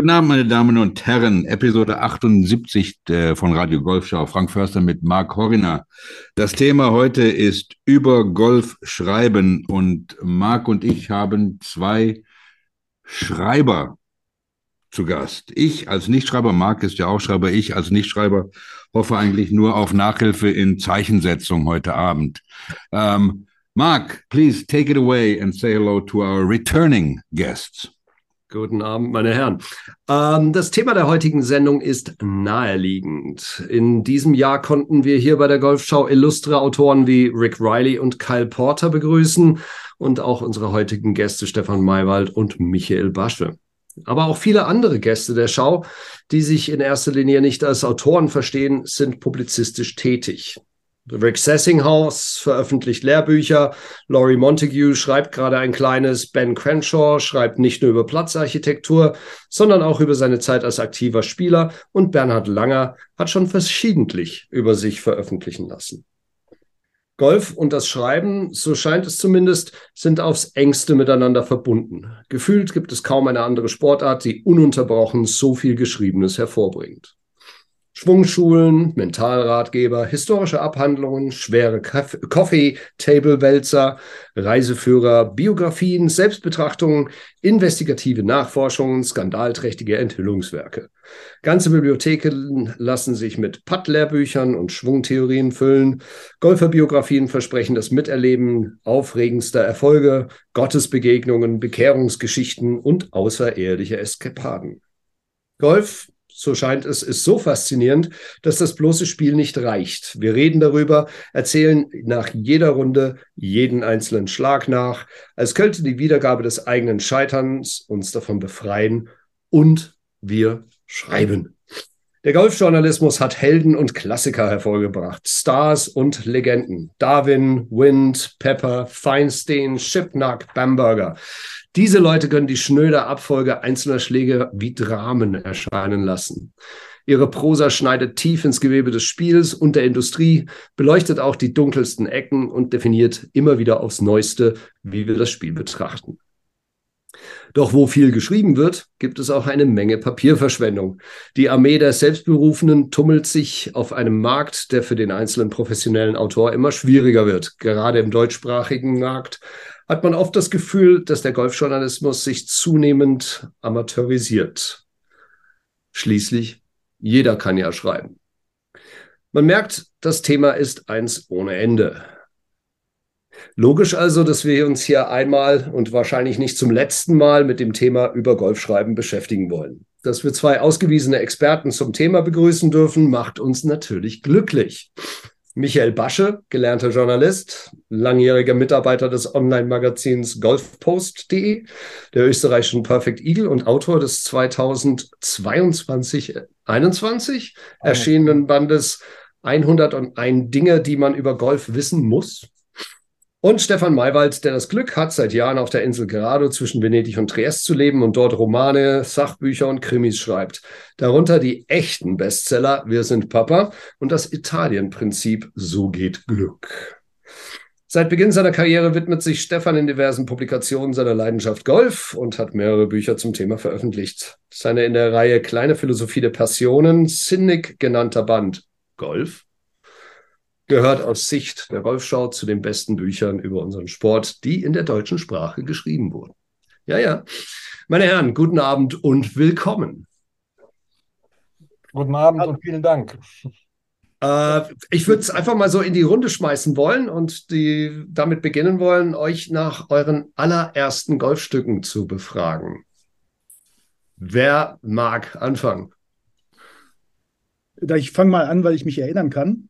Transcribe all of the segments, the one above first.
Guten Abend, meine Damen und Herren. Episode 78 äh, von Radio Golfschau. Frank Förster mit Marc Horiner. Das Thema heute ist über Golf schreiben und Marc und ich haben zwei Schreiber zu Gast. Ich als Nichtschreiber, Marc ist ja auch Schreiber, ich als Nichtschreiber hoffe eigentlich nur auf Nachhilfe in Zeichensetzung heute Abend. Um, Marc, please take it away and say hello to our returning guests. Guten Abend, meine Herren. Ähm, das Thema der heutigen Sendung ist naheliegend. In diesem Jahr konnten wir hier bei der Golfschau illustre Autoren wie Rick Riley und Kyle Porter begrüßen und auch unsere heutigen Gäste Stefan Maywald und Michael Basche. Aber auch viele andere Gäste der Schau, die sich in erster Linie nicht als Autoren verstehen, sind publizistisch tätig. Rick Sessinghaus veröffentlicht Lehrbücher, Laurie Montague schreibt gerade ein kleines, Ben Crenshaw schreibt nicht nur über Platzarchitektur, sondern auch über seine Zeit als aktiver Spieler und Bernhard Langer hat schon verschiedentlich über sich veröffentlichen lassen. Golf und das Schreiben, so scheint es zumindest, sind aufs engste miteinander verbunden. Gefühlt gibt es kaum eine andere Sportart, die ununterbrochen so viel Geschriebenes hervorbringt. Schwungschulen, Mentalratgeber, historische Abhandlungen, schwere Coffee-Table-Wälzer, Reiseführer, Biografien, Selbstbetrachtungen, investigative Nachforschungen, skandalträchtige Enthüllungswerke. Ganze Bibliotheken lassen sich mit Putt-Lehrbüchern und Schwungtheorien füllen. Golferbiografien versprechen das Miterleben aufregendster Erfolge, Gottesbegegnungen, Bekehrungsgeschichten und außereheliche Eskapaden. Golf so scheint es, ist so faszinierend, dass das bloße Spiel nicht reicht. Wir reden darüber, erzählen nach jeder Runde jeden einzelnen Schlag nach, als könnte die Wiedergabe des eigenen Scheiterns uns davon befreien und wir schreiben. Der Golfjournalismus hat Helden und Klassiker hervorgebracht, Stars und Legenden. Darwin, Wind, Pepper, Feinstein, Shipnack, Bamberger. Diese Leute können die schnöde Abfolge einzelner Schläge wie Dramen erscheinen lassen. Ihre Prosa schneidet tief ins Gewebe des Spiels und der Industrie, beleuchtet auch die dunkelsten Ecken und definiert immer wieder aufs Neueste, wie wir das Spiel betrachten. Doch wo viel geschrieben wird, gibt es auch eine Menge Papierverschwendung. Die Armee der Selbstberufenen tummelt sich auf einem Markt, der für den einzelnen professionellen Autor immer schwieriger wird. Gerade im deutschsprachigen Markt hat man oft das Gefühl, dass der Golfjournalismus sich zunehmend amateurisiert. Schließlich, jeder kann ja schreiben. Man merkt, das Thema ist eins ohne Ende. Logisch also, dass wir uns hier einmal und wahrscheinlich nicht zum letzten Mal mit dem Thema über Golfschreiben beschäftigen wollen. Dass wir zwei ausgewiesene Experten zum Thema begrüßen dürfen, macht uns natürlich glücklich. Michael Basche, gelernter Journalist, langjähriger Mitarbeiter des Online-Magazins golfpost.de, der österreichischen Perfect Eagle und Autor des 2022 21 erschienenen Bandes 101 Dinge, die man über Golf wissen muss. Und Stefan Maywald, der das Glück hat, seit Jahren auf der Insel Grado zwischen Venedig und Triest zu leben und dort Romane, Sachbücher und Krimis schreibt. Darunter die echten Bestseller Wir sind Papa und das Italienprinzip So geht Glück. Seit Beginn seiner Karriere widmet sich Stefan in diversen Publikationen seiner Leidenschaft Golf und hat mehrere Bücher zum Thema veröffentlicht. Seine in der Reihe Kleine Philosophie der Passionen, Cynic genannter Band Golf gehört aus Sicht der Golfschau zu den besten Büchern über unseren Sport, die in der deutschen Sprache geschrieben wurden. Ja, ja. Meine Herren, guten Abend und willkommen. Guten Abend und vielen Dank. Äh, ich würde es einfach mal so in die Runde schmeißen wollen und die, damit beginnen wollen, euch nach euren allerersten Golfstücken zu befragen. Wer mag anfangen? Ich fange mal an, weil ich mich erinnern kann.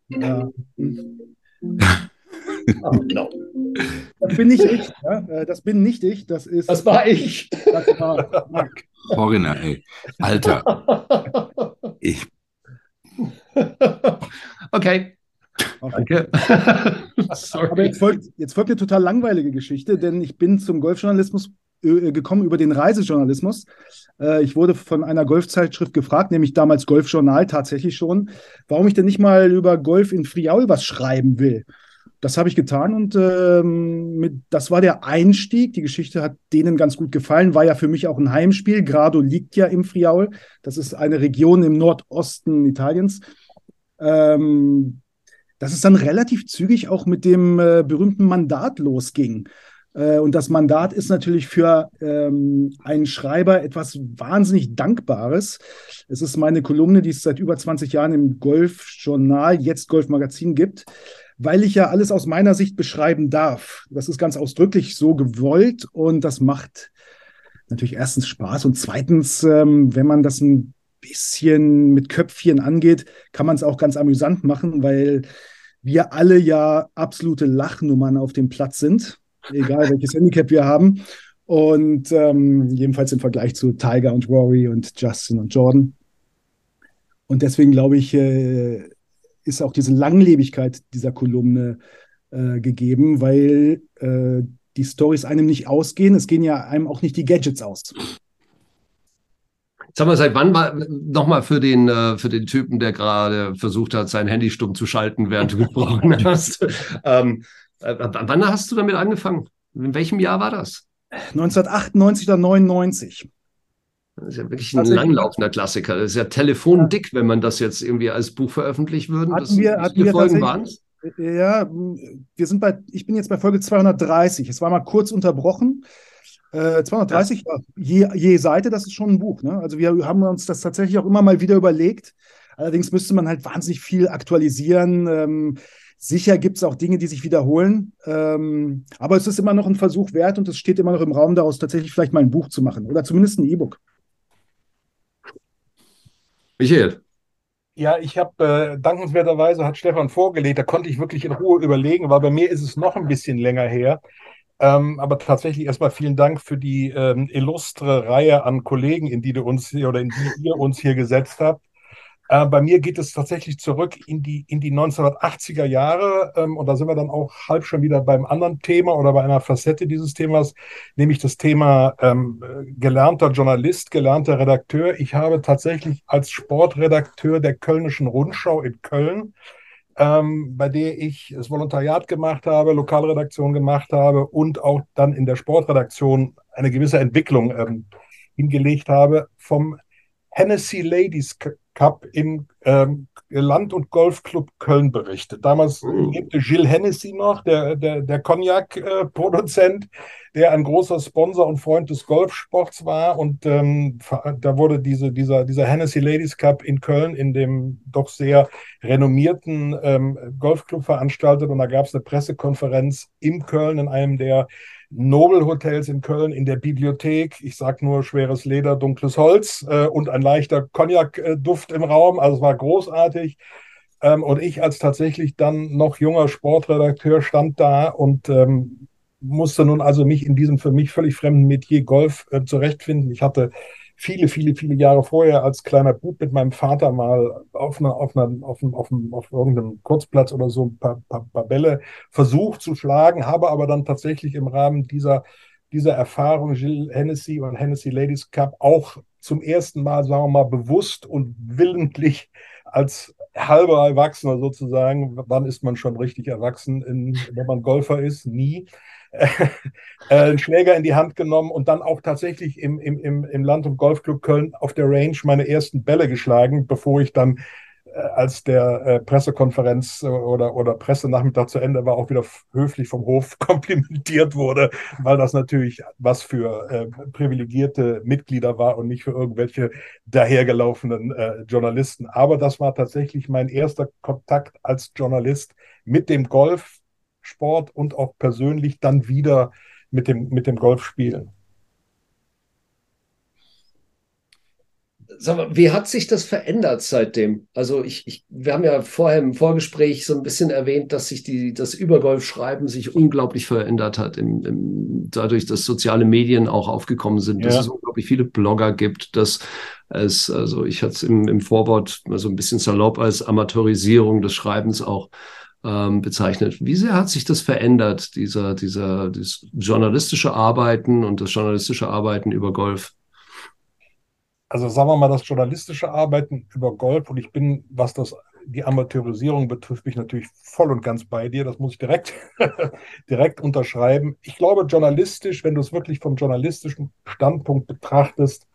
Oh, no. Das bin nicht ich. Ja? Äh, das bin nicht ich. Das ist. Das war ich. Das war Marc. Foreigner, ey. Alter. Ich. Okay. Okay. Aber jetzt folgt, jetzt folgt eine total langweilige Geschichte, denn ich bin zum Golfjournalismus gekommen über den Reisejournalismus. Äh, ich wurde von einer Golfzeitschrift gefragt, nämlich damals Golfjournal tatsächlich schon, warum ich denn nicht mal über Golf in Friaul was schreiben will. das habe ich getan und ähm, mit, das war der Einstieg. Die Geschichte hat denen ganz gut gefallen, war ja für mich auch ein Heimspiel. Grado liegt ja im Friaul. Das ist eine Region im Nordosten Italiens. Ähm, dass es dann relativ zügig auch mit dem äh, berühmten Mandat losging. Äh, und das Mandat ist natürlich für ähm, einen Schreiber etwas wahnsinnig Dankbares. Es ist meine Kolumne, die es seit über 20 Jahren im Golfjournal, jetzt Golfmagazin gibt, weil ich ja alles aus meiner Sicht beschreiben darf. Das ist ganz ausdrücklich so gewollt und das macht natürlich erstens Spaß und zweitens, ähm, wenn man das ein bisschen mit Köpfchen angeht, kann man es auch ganz amüsant machen, weil wir alle ja absolute Lachnummern auf dem Platz sind egal welches Handicap wir haben. Und ähm, jedenfalls im Vergleich zu Tiger und Rory und Justin und Jordan. Und deswegen glaube ich, äh, ist auch diese Langlebigkeit dieser Kolumne äh, gegeben, weil äh, die Stories einem nicht ausgehen. Es gehen ja einem auch nicht die Gadgets aus. Sag mal, seit wann war nochmal für den äh, für den Typen, der gerade versucht hat, sein Handy stumm zu schalten, während du gesprochen hast? ähm, äh, wann hast du damit angefangen? In welchem Jahr war das? 1998 oder 99. Das ist ja wirklich ein langlaufender Klassiker. Das ist ja telefondick, wenn man das jetzt irgendwie als Buch veröffentlichen würde. Hatten wir, hatten wir Folgen waren Ja, wir sind bei, ich bin jetzt bei Folge 230. Es war mal kurz unterbrochen. Äh, 230, ja. je, je Seite, das ist schon ein Buch. Ne? Also wir haben uns das tatsächlich auch immer mal wieder überlegt. Allerdings müsste man halt wahnsinnig viel aktualisieren. Ähm, Sicher gibt es auch Dinge, die sich wiederholen, ähm, aber es ist immer noch ein Versuch wert und es steht immer noch im Raum, daraus tatsächlich vielleicht mal ein Buch zu machen oder zumindest ein E-Book. Michael. Ja, ich habe äh, dankenswerterweise hat Stefan vorgelegt, da konnte ich wirklich in Ruhe überlegen, weil bei mir ist es noch ein bisschen länger her. Ähm, aber tatsächlich erstmal vielen Dank für die ähm, illustre Reihe an Kollegen, in die du uns hier oder in die ihr uns hier gesetzt habt. Äh, bei mir geht es tatsächlich zurück in die, in die 1980er Jahre. Ähm, und da sind wir dann auch halb schon wieder beim anderen Thema oder bei einer Facette dieses Themas, nämlich das Thema ähm, gelernter Journalist, gelernter Redakteur. Ich habe tatsächlich als Sportredakteur der Kölnischen Rundschau in Köln ähm, bei der ich das Volontariat gemacht habe, Lokalredaktion gemacht habe und auch dann in der Sportredaktion eine gewisse Entwicklung ähm, hingelegt habe, vom Hennessy Ladies Cup im ähm, Land- und Golfclub Köln berichtet. Damals oh. lebte Gilles Hennessy noch, der, der, der Cognac-Produzent, der ein großer Sponsor und Freund des Golfsports war. Und ähm, da wurde diese, dieser, dieser Hennessy Ladies Cup in Köln in dem doch sehr renommierten ähm, Golfclub veranstaltet. Und da gab es eine Pressekonferenz in Köln in einem der Nobelhotels in Köln in der Bibliothek. Ich sage nur schweres Leder, dunkles Holz äh, und ein leichter Cognac-Duft im Raum. Also es war großartig. Ähm, und ich als tatsächlich dann noch junger Sportredakteur stand da und ähm, musste nun also mich in diesem für mich völlig fremden Metier Golf äh, zurechtfinden. Ich hatte viele, viele, viele Jahre vorher als kleiner Bub mit meinem Vater mal auf, einer, auf, einer, auf, einem, auf, einem, auf irgendeinem Kurzplatz oder so ein paar, paar, paar Bälle versucht zu schlagen, habe aber dann tatsächlich im Rahmen dieser, dieser Erfahrung Gilles Hennessy und Hennessy Ladies Cup auch zum ersten Mal, sagen wir mal, bewusst und willentlich als halber Erwachsener sozusagen, wann ist man schon richtig erwachsen, in, wenn man Golfer ist? Nie. äh, einen Schläger in die Hand genommen und dann auch tatsächlich im, im, im Land- und Golfclub Köln auf der Range meine ersten Bälle geschlagen, bevor ich dann äh, als der äh, Pressekonferenz oder, oder Pressenachmittag zu Ende war, auch wieder höflich vom Hof komplimentiert wurde, weil das natürlich was für äh, privilegierte Mitglieder war und nicht für irgendwelche dahergelaufenen äh, Journalisten. Aber das war tatsächlich mein erster Kontakt als Journalist mit dem Golf, Sport und auch persönlich dann wieder mit dem, mit dem Golfspielen. Sag mal, wie hat sich das verändert seitdem? Also ich, ich, wir haben ja vorher im Vorgespräch so ein bisschen erwähnt, dass sich die, das Übergolfschreiben sich unglaublich verändert hat, im, im, dadurch, dass soziale Medien auch aufgekommen sind, ja. dass es unglaublich viele Blogger gibt, dass es, also ich hatte es im, im Vorwort so ein bisschen salopp als Amateurisierung des Schreibens auch ähm, bezeichnet. Wie sehr hat sich das verändert, dieser, dieser, das journalistische Arbeiten und das journalistische Arbeiten über Golf? Also sagen wir mal, das journalistische Arbeiten über Golf und ich bin, was das die Amateurisierung betrifft mich natürlich voll und ganz bei dir. Das muss ich direkt, direkt unterschreiben. Ich glaube, journalistisch, wenn du es wirklich vom journalistischen Standpunkt betrachtest,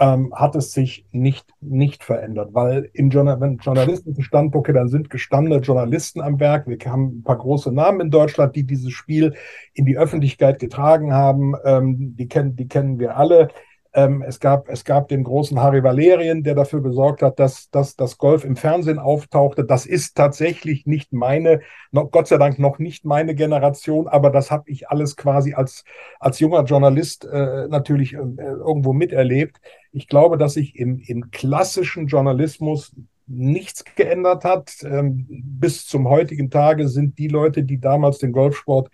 ähm, hat es sich nicht, nicht verändert, weil im Journal wenn journalistischen Standpunkte, dann sind gestandene Journalisten am Werk. Wir haben ein paar große Namen in Deutschland, die dieses Spiel in die Öffentlichkeit getragen haben. Ähm, die, kennen, die kennen wir alle. Ähm, es, gab, es gab den großen Harry Valerien, der dafür gesorgt hat, dass, dass das Golf im Fernsehen auftauchte. Das ist tatsächlich nicht meine, noch, Gott sei Dank noch nicht meine Generation, aber das habe ich alles quasi als, als junger Journalist äh, natürlich äh, irgendwo miterlebt. Ich glaube, dass sich im, im klassischen Journalismus nichts geändert hat. Ähm, bis zum heutigen Tage sind die Leute, die damals den Golfsport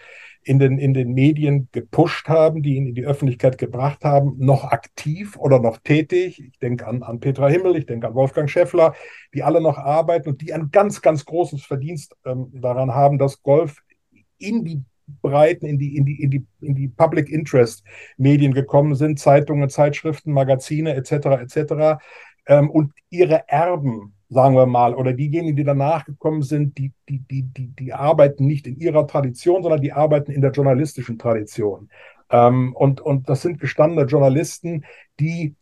in den, in den Medien gepusht haben, die ihn in die Öffentlichkeit gebracht haben, noch aktiv oder noch tätig. Ich denke an, an Petra Himmel, ich denke an Wolfgang Schäffler, die alle noch arbeiten und die ein ganz, ganz großes Verdienst ähm, daran haben, dass Golf in die Breiten, in die, in die, in die, in die Public Interest Medien gekommen sind, Zeitungen, Zeitschriften, Magazine etc. etc. Ähm, und ihre Erben sagen wir mal, oder diejenigen, die danach gekommen sind, die, die, die, die, die arbeiten nicht in ihrer Tradition, sondern die arbeiten in der journalistischen Tradition. Ähm, und, und das sind gestandene Journalisten, die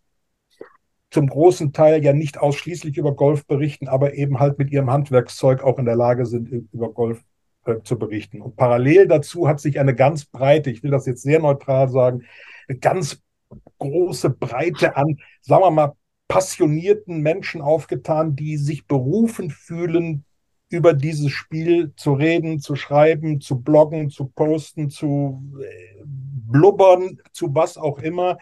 zum großen Teil ja nicht ausschließlich über Golf berichten, aber eben halt mit ihrem Handwerkszeug auch in der Lage sind, über Golf äh, zu berichten. Und parallel dazu hat sich eine ganz breite, ich will das jetzt sehr neutral sagen, eine ganz große Breite an, sagen wir mal, passionierten Menschen aufgetan, die sich berufen fühlen, über dieses Spiel zu reden, zu schreiben, zu bloggen, zu posten, zu äh, blubbern, zu was auch immer.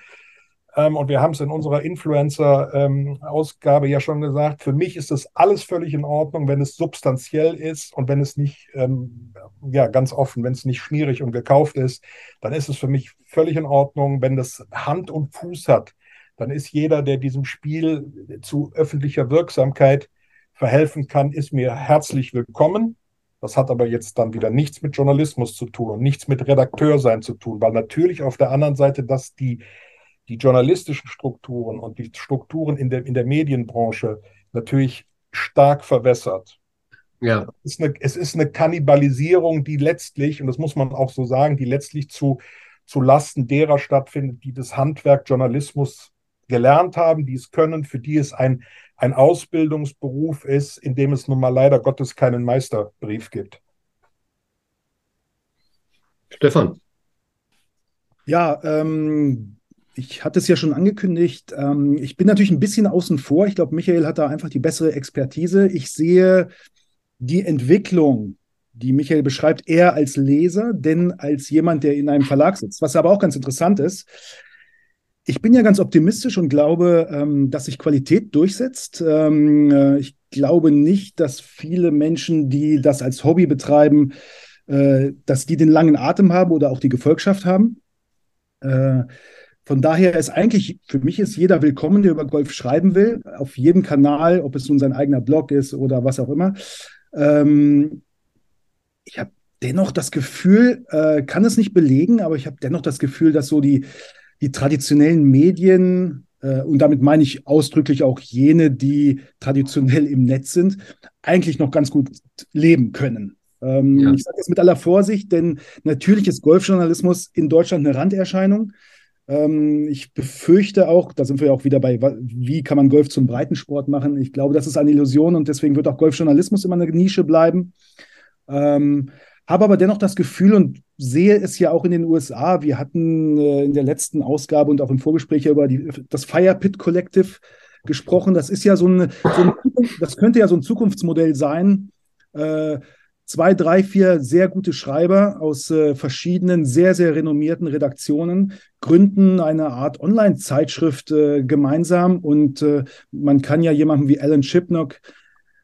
Ähm, und wir haben es in unserer Influencer-Ausgabe ja schon gesagt, für mich ist das alles völlig in Ordnung, wenn es substanziell ist und wenn es nicht, ähm, ja, ganz offen, wenn es nicht schmierig und gekauft ist, dann ist es für mich völlig in Ordnung, wenn das Hand und Fuß hat dann ist jeder, der diesem Spiel zu öffentlicher Wirksamkeit verhelfen kann, ist mir herzlich willkommen. Das hat aber jetzt dann wieder nichts mit Journalismus zu tun und nichts mit Redakteursein zu tun, weil natürlich auf der anderen Seite, dass die, die journalistischen Strukturen und die Strukturen in der, in der Medienbranche natürlich stark verwässert. Ja. Es ist, eine, es ist eine Kannibalisierung, die letztlich, und das muss man auch so sagen, die letztlich zu, zu Lasten derer stattfindet, die das Handwerk Journalismus gelernt haben, die es können, für die es ein, ein Ausbildungsberuf ist, in dem es nun mal leider Gottes keinen Meisterbrief gibt. Stefan. Ja, ähm, ich hatte es ja schon angekündigt. Ähm, ich bin natürlich ein bisschen außen vor. Ich glaube, Michael hat da einfach die bessere Expertise. Ich sehe die Entwicklung, die Michael beschreibt, eher als Leser, denn als jemand, der in einem Verlag sitzt. Was aber auch ganz interessant ist, ich bin ja ganz optimistisch und glaube, ähm, dass sich Qualität durchsetzt. Ähm, äh, ich glaube nicht, dass viele Menschen, die das als Hobby betreiben, äh, dass die den langen Atem haben oder auch die Gefolgschaft haben. Äh, von daher ist eigentlich, für mich ist jeder willkommen, der über Golf schreiben will, auf jedem Kanal, ob es nun sein eigener Blog ist oder was auch immer. Ähm, ich habe dennoch das Gefühl, äh, kann es nicht belegen, aber ich habe dennoch das Gefühl, dass so die, die traditionellen Medien, äh, und damit meine ich ausdrücklich auch jene, die traditionell im Netz sind, eigentlich noch ganz gut leben können. Ähm, ja. Ich sage das mit aller Vorsicht, denn natürlich ist Golfjournalismus in Deutschland eine Randerscheinung. Ähm, ich befürchte auch, da sind wir ja auch wieder bei, wie kann man Golf zum Breitensport machen? Ich glaube, das ist eine Illusion und deswegen wird auch Golfjournalismus immer eine Nische bleiben. Ähm, habe aber dennoch das Gefühl und sehe es ja auch in den USA. Wir hatten äh, in der letzten Ausgabe und auch im Vorgespräch über die, das Fire Pit Collective gesprochen. Das ist ja so, eine, so ein, das könnte ja so ein Zukunftsmodell sein. Äh, zwei, drei, vier sehr gute Schreiber aus äh, verschiedenen, sehr, sehr renommierten Redaktionen gründen eine Art Online-Zeitschrift äh, gemeinsam und äh, man kann ja jemanden wie Alan Shipnock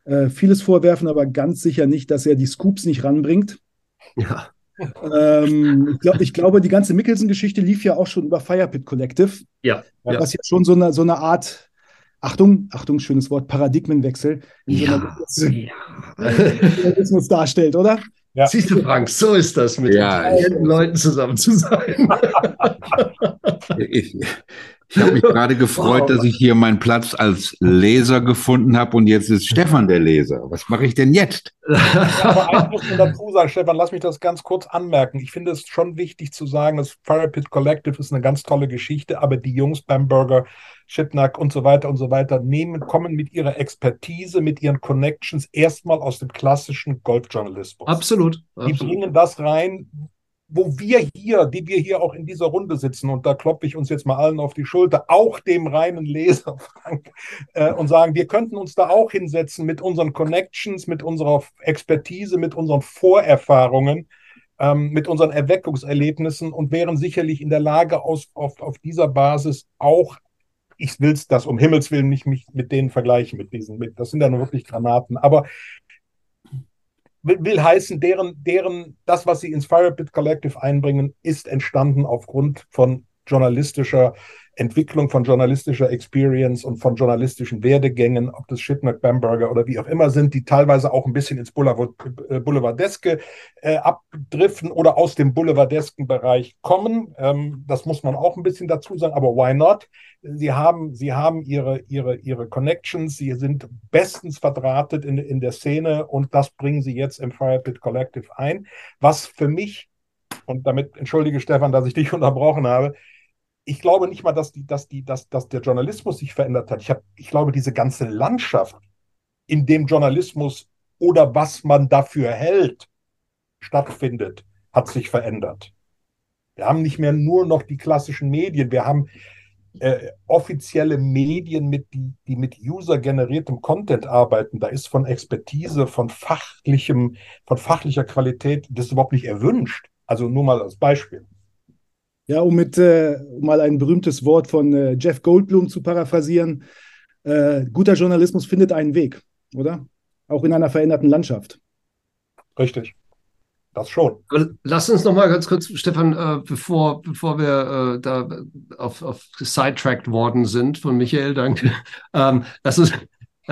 äh, vieles vorwerfen, aber ganz sicher nicht, dass er die Scoops nicht ranbringt. Ja. ähm, ich, glaub, ich, glaube, die ganze Mickelson-Geschichte lief ja auch schon über Firepit Collective. Ja. Was ja schon so eine, so eine Art, Achtung, Achtung, schönes Wort, Paradigmenwechsel in ja. so ja. darstellt, oder? Ja. Siehst du, Frank, so ist das, mit ja, den Leuten zusammen zu sein. ich, Ich habe mich gerade gefreut, wow. dass ich hier meinen Platz als Leser gefunden habe und jetzt ist Stefan der Leser. Was mache ich denn jetzt? Ja, aber eins muss man dazu sagen, Stefan, lass mich das ganz kurz anmerken. Ich finde es schon wichtig zu sagen, das Fire Pit Collective ist eine ganz tolle Geschichte, aber die Jungs beim Burger, Schipnack und so weiter und so weiter nehmen, kommen mit ihrer Expertise, mit ihren Connections erstmal aus dem klassischen Golfjournalismus. Absolut. Die bringen das rein, wo wir hier, die wir hier auch in dieser Runde sitzen, und da kloppe ich uns jetzt mal allen auf die Schulter, auch dem reinen Leser, Frank, äh, und sagen, wir könnten uns da auch hinsetzen mit unseren Connections, mit unserer Expertise, mit unseren Vorerfahrungen, ähm, mit unseren Erweckungserlebnissen und wären sicherlich in der Lage, aus, auf, auf dieser Basis auch, ich will das um Himmels Willen nicht mich mit denen vergleichen, mit diesen, mit, das sind ja nur wirklich Granaten, aber will, will heißen, deren, deren, das, was sie ins Firepit Collective einbringen, ist entstanden aufgrund von journalistischer Entwicklung, von journalistischer Experience und von journalistischen Werdegängen, ob das Shipnack, Bamberger oder wie auch immer sind, die teilweise auch ein bisschen ins äh, Boulevardeske äh, abdriften oder aus dem Boulevardesken Bereich kommen. Ähm, das muss man auch ein bisschen dazu sagen, aber why not? Sie haben, sie haben ihre, ihre, ihre Connections, sie sind bestens verdrahtet in, in der Szene und das bringen sie jetzt im Firepit Collective ein, was für mich, und damit entschuldige Stefan, dass ich dich unterbrochen habe, ich glaube nicht mal, dass, die, dass, die, dass, dass der Journalismus sich verändert hat. Ich, hab, ich glaube, diese ganze Landschaft, in dem Journalismus oder was man dafür hält, stattfindet, hat sich verändert. Wir haben nicht mehr nur noch die klassischen Medien, wir haben äh, offizielle Medien, mit, die, die mit user-generiertem Content arbeiten. Da ist von Expertise, von fachlichem, von fachlicher Qualität das überhaupt nicht erwünscht. Also nur mal als Beispiel. Ja, um mit äh, um mal ein berühmtes Wort von äh, Jeff Goldblum zu paraphrasieren, äh, guter Journalismus findet einen Weg, oder? Auch in einer veränderten Landschaft. Richtig. Das schon. Lass uns noch mal ganz kurz, Stefan, äh, bevor, bevor wir äh, da auf, auf sidetracked worden sind von Michael, danke. Ähm, lass uns äh,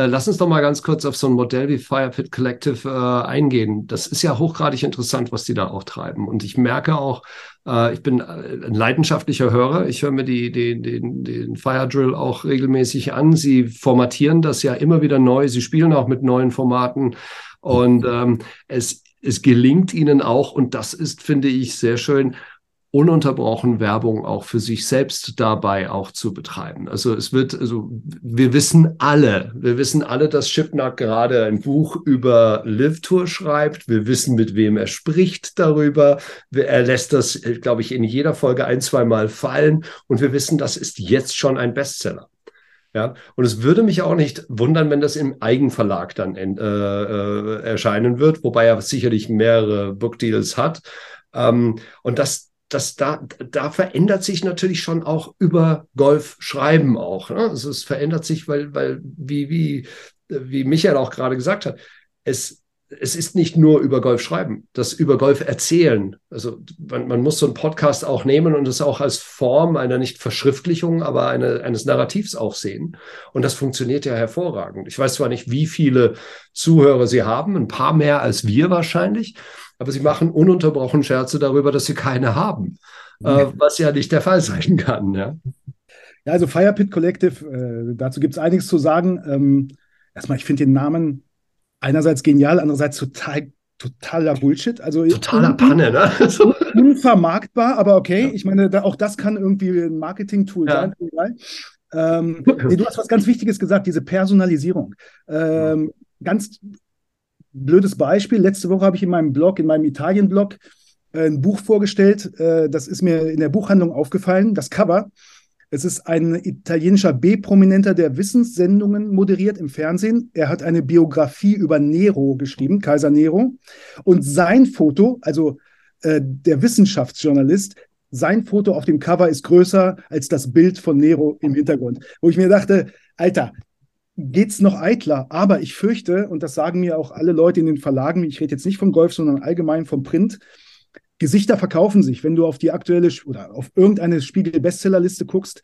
lass uns doch mal ganz kurz auf so ein Modell wie Firepit Collective äh, eingehen. Das ist ja hochgradig interessant, was die da auch treiben. Und ich merke auch, äh, ich bin äh, ein leidenschaftlicher Hörer. Ich höre mir die, die, den, den Fire Drill auch regelmäßig an. Sie formatieren das ja immer wieder neu. Sie spielen auch mit neuen Formaten. Und ähm, es, es gelingt ihnen auch, und das ist, finde ich, sehr schön, ununterbrochen Werbung auch für sich selbst dabei auch zu betreiben. Also es wird, also wir wissen alle, wir wissen alle, dass Schipnack gerade ein Buch über Live Tour schreibt. Wir wissen, mit wem er spricht darüber. Er lässt das, glaube ich, in jeder Folge ein, zwei Mal fallen. Und wir wissen, das ist jetzt schon ein Bestseller. Ja, und es würde mich auch nicht wundern, wenn das im Eigenverlag dann äh, äh, erscheinen wird, wobei er sicherlich mehrere Bookdeals hat. Ähm, und das, das da, da verändert sich natürlich schon auch über Golf schreiben auch. Ne? Also es verändert sich, weil, weil, wie, wie, wie Michael auch gerade gesagt hat, es, es ist nicht nur über Golf schreiben, das über Golf erzählen. Also man, man muss so einen Podcast auch nehmen und es auch als Form einer nicht Verschriftlichung, aber eine, eines Narrativs auch sehen. Und das funktioniert ja hervorragend. Ich weiß zwar nicht, wie viele Zuhörer Sie haben, ein paar mehr als wir wahrscheinlich aber sie machen ununterbrochen Scherze darüber, dass sie keine haben, äh, was ja nicht der Fall sein kann. Ja, ja also Firepit Collective, äh, dazu gibt es einiges zu sagen. Ähm, erstmal, ich finde den Namen einerseits genial, andererseits total totaler Bullshit. Also totaler Panne, ne? unvermarktbar, aber okay. Ja. Ich meine, da, auch das kann irgendwie ein Marketing-Tool ja. sein. Ähm, nee, du hast was ganz Wichtiges gesagt, diese Personalisierung. Ähm, ganz blödes Beispiel. Letzte Woche habe ich in meinem Blog, in meinem Italien-Blog, äh, ein Buch vorgestellt. Äh, das ist mir in der Buchhandlung aufgefallen. Das Cover. Es ist ein italienischer B-Prominenter, der Wissenssendungen moderiert im Fernsehen. Er hat eine Biografie über Nero geschrieben, Kaiser Nero. Und sein Foto, also äh, der Wissenschaftsjournalist, sein Foto auf dem Cover ist größer als das Bild von Nero im Hintergrund. Wo ich mir dachte, Alter, geht es noch eitler. Aber ich fürchte, und das sagen mir auch alle Leute in den Verlagen, ich rede jetzt nicht vom Golf, sondern allgemein vom Print, Gesichter verkaufen sich. Wenn du auf die aktuelle oder auf irgendeine Spiegel-Bestsellerliste guckst,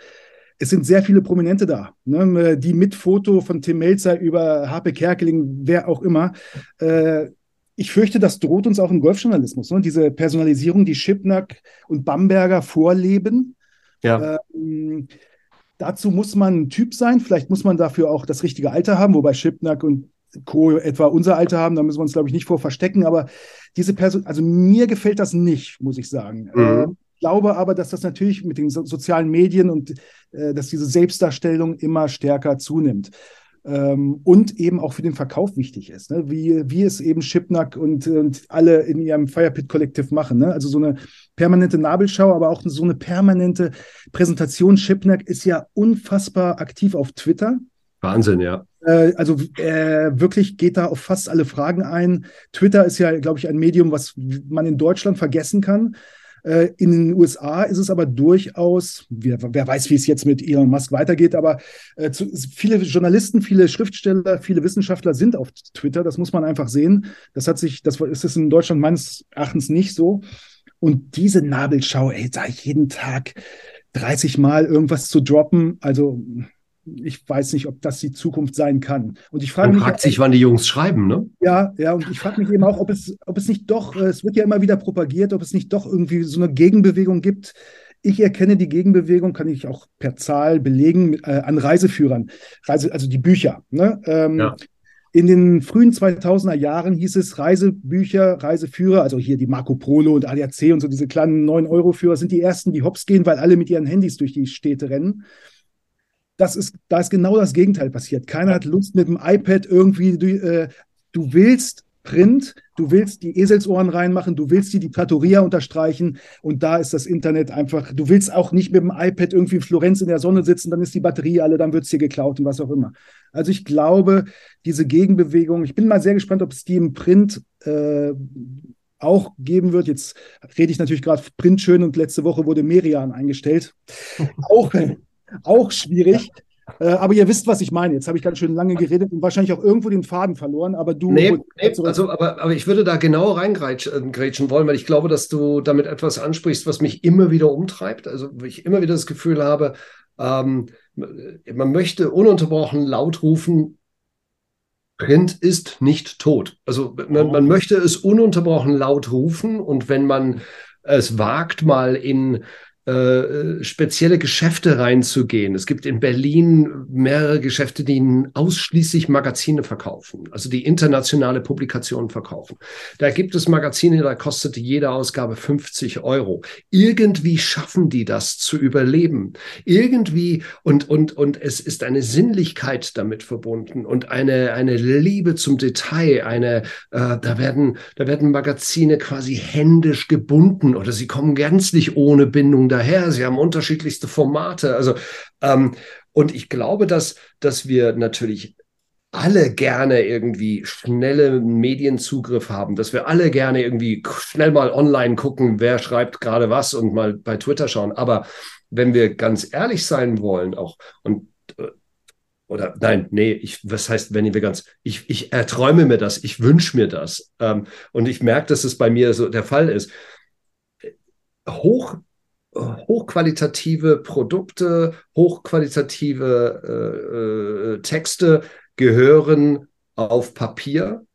es sind sehr viele Prominente da, ne, die mit Foto von Tim Melzer über Harpe Kerkeling, wer auch immer. Äh, ich fürchte, das droht uns auch im Golfjournalismus. Ne? Diese Personalisierung, die Schipnack und Bamberger vorleben. Ja. Ähm, Dazu muss man ein Typ sein, vielleicht muss man dafür auch das richtige Alter haben, wobei Schipnack und Co. etwa unser Alter haben, da müssen wir uns, glaube ich, nicht vor verstecken. Aber diese Person, also mir gefällt das nicht, muss ich sagen. Mhm. Äh, glaube aber, dass das natürlich mit den so sozialen Medien und äh, dass diese Selbstdarstellung immer stärker zunimmt. Ähm, und eben auch für den Verkauf wichtig ist, ne? wie, wie es eben Schipnack und, und alle in ihrem Firepit Kollektiv machen. Ne? Also so eine permanente Nabelschau, aber auch so eine permanente Präsentation. Schipnack ist ja unfassbar aktiv auf Twitter. Wahnsinn, ja. Äh, also äh, wirklich geht da auf fast alle Fragen ein. Twitter ist ja, glaube ich, ein Medium, was man in Deutschland vergessen kann. Äh, in den USA ist es aber durchaus, wer, wer, weiß, wie es jetzt mit Elon Musk weitergeht, aber äh, zu, viele Journalisten, viele Schriftsteller, viele Wissenschaftler sind auf Twitter. Das muss man einfach sehen. Das hat sich, das ist es in Deutschland meines Erachtens nicht so. Und diese Nabelschau, ey, da jeden Tag 30 Mal irgendwas zu droppen, also ich weiß nicht, ob das die Zukunft sein kann. Und ich frage Man mich. fragt sich, wann die Jungs schreiben, ne? Ja, ja, und ich frage mich eben auch, ob es, ob es nicht doch, äh, es wird ja immer wieder propagiert, ob es nicht doch irgendwie so eine Gegenbewegung gibt. Ich erkenne die Gegenbewegung, kann ich auch per Zahl belegen, äh, an Reiseführern. Reise, also die Bücher. Ne? Ähm, ja. In den frühen 2000er Jahren hieß es Reisebücher, Reiseführer, also hier die Marco Polo und ADAC und so diese kleinen 9-Euro-Führer sind die ersten, die hops gehen, weil alle mit ihren Handys durch die Städte rennen das ist, da ist genau das Gegenteil passiert. Keiner hat Lust mit dem iPad irgendwie, du, äh, du willst Print, du willst die Eselsohren reinmachen, du willst die, die Trattoria unterstreichen und da ist das Internet einfach, du willst auch nicht mit dem iPad irgendwie in Florenz in der Sonne sitzen, dann ist die Batterie alle, dann wird es dir geklaut und was auch immer. Also ich glaube, diese Gegenbewegung, ich bin mal sehr gespannt, ob es die im Print äh, auch geben wird. Jetzt rede ich natürlich gerade Print schön und letzte Woche wurde Merian eingestellt. auch auch schwierig. Äh, aber ihr wisst, was ich meine. Jetzt habe ich ganz schön lange geredet und wahrscheinlich auch irgendwo den Faden verloren. Aber du. Nee, nee also, aber, aber ich würde da genau reingrätschen äh, wollen, weil ich glaube, dass du damit etwas ansprichst, was mich immer wieder umtreibt. Also, wo ich immer wieder das Gefühl habe, ähm, man möchte ununterbrochen laut rufen, Print ist nicht tot. Also man, man, möchte es ununterbrochen laut rufen und wenn man es wagt, mal in äh, spezielle Geschäfte reinzugehen. Es gibt in Berlin mehrere Geschäfte, die ausschließlich Magazine verkaufen, also die internationale Publikationen verkaufen. Da gibt es Magazine, da kostet jede Ausgabe 50 Euro. Irgendwie schaffen die das zu überleben. Irgendwie und, und, und es ist eine Sinnlichkeit damit verbunden und eine, eine Liebe zum Detail, eine, äh, da werden, da werden Magazine quasi händisch gebunden oder sie kommen gänzlich ohne Bindung daher, sie haben unterschiedlichste Formate. Also, ähm, und ich glaube, dass, dass wir natürlich alle gerne irgendwie schnelle Medienzugriff haben, dass wir alle gerne irgendwie schnell mal online gucken, wer schreibt gerade was und mal bei Twitter schauen. Aber wenn wir ganz ehrlich sein wollen, auch und äh, oder nein, nee, ich, was heißt, wenn wir ganz, ich, ich erträume mir das, ich wünsche mir das. Ähm, und ich merke, dass es bei mir so der Fall ist. Hoch hochqualitative Produkte, hochqualitative äh, äh, Texte gehören auf Papier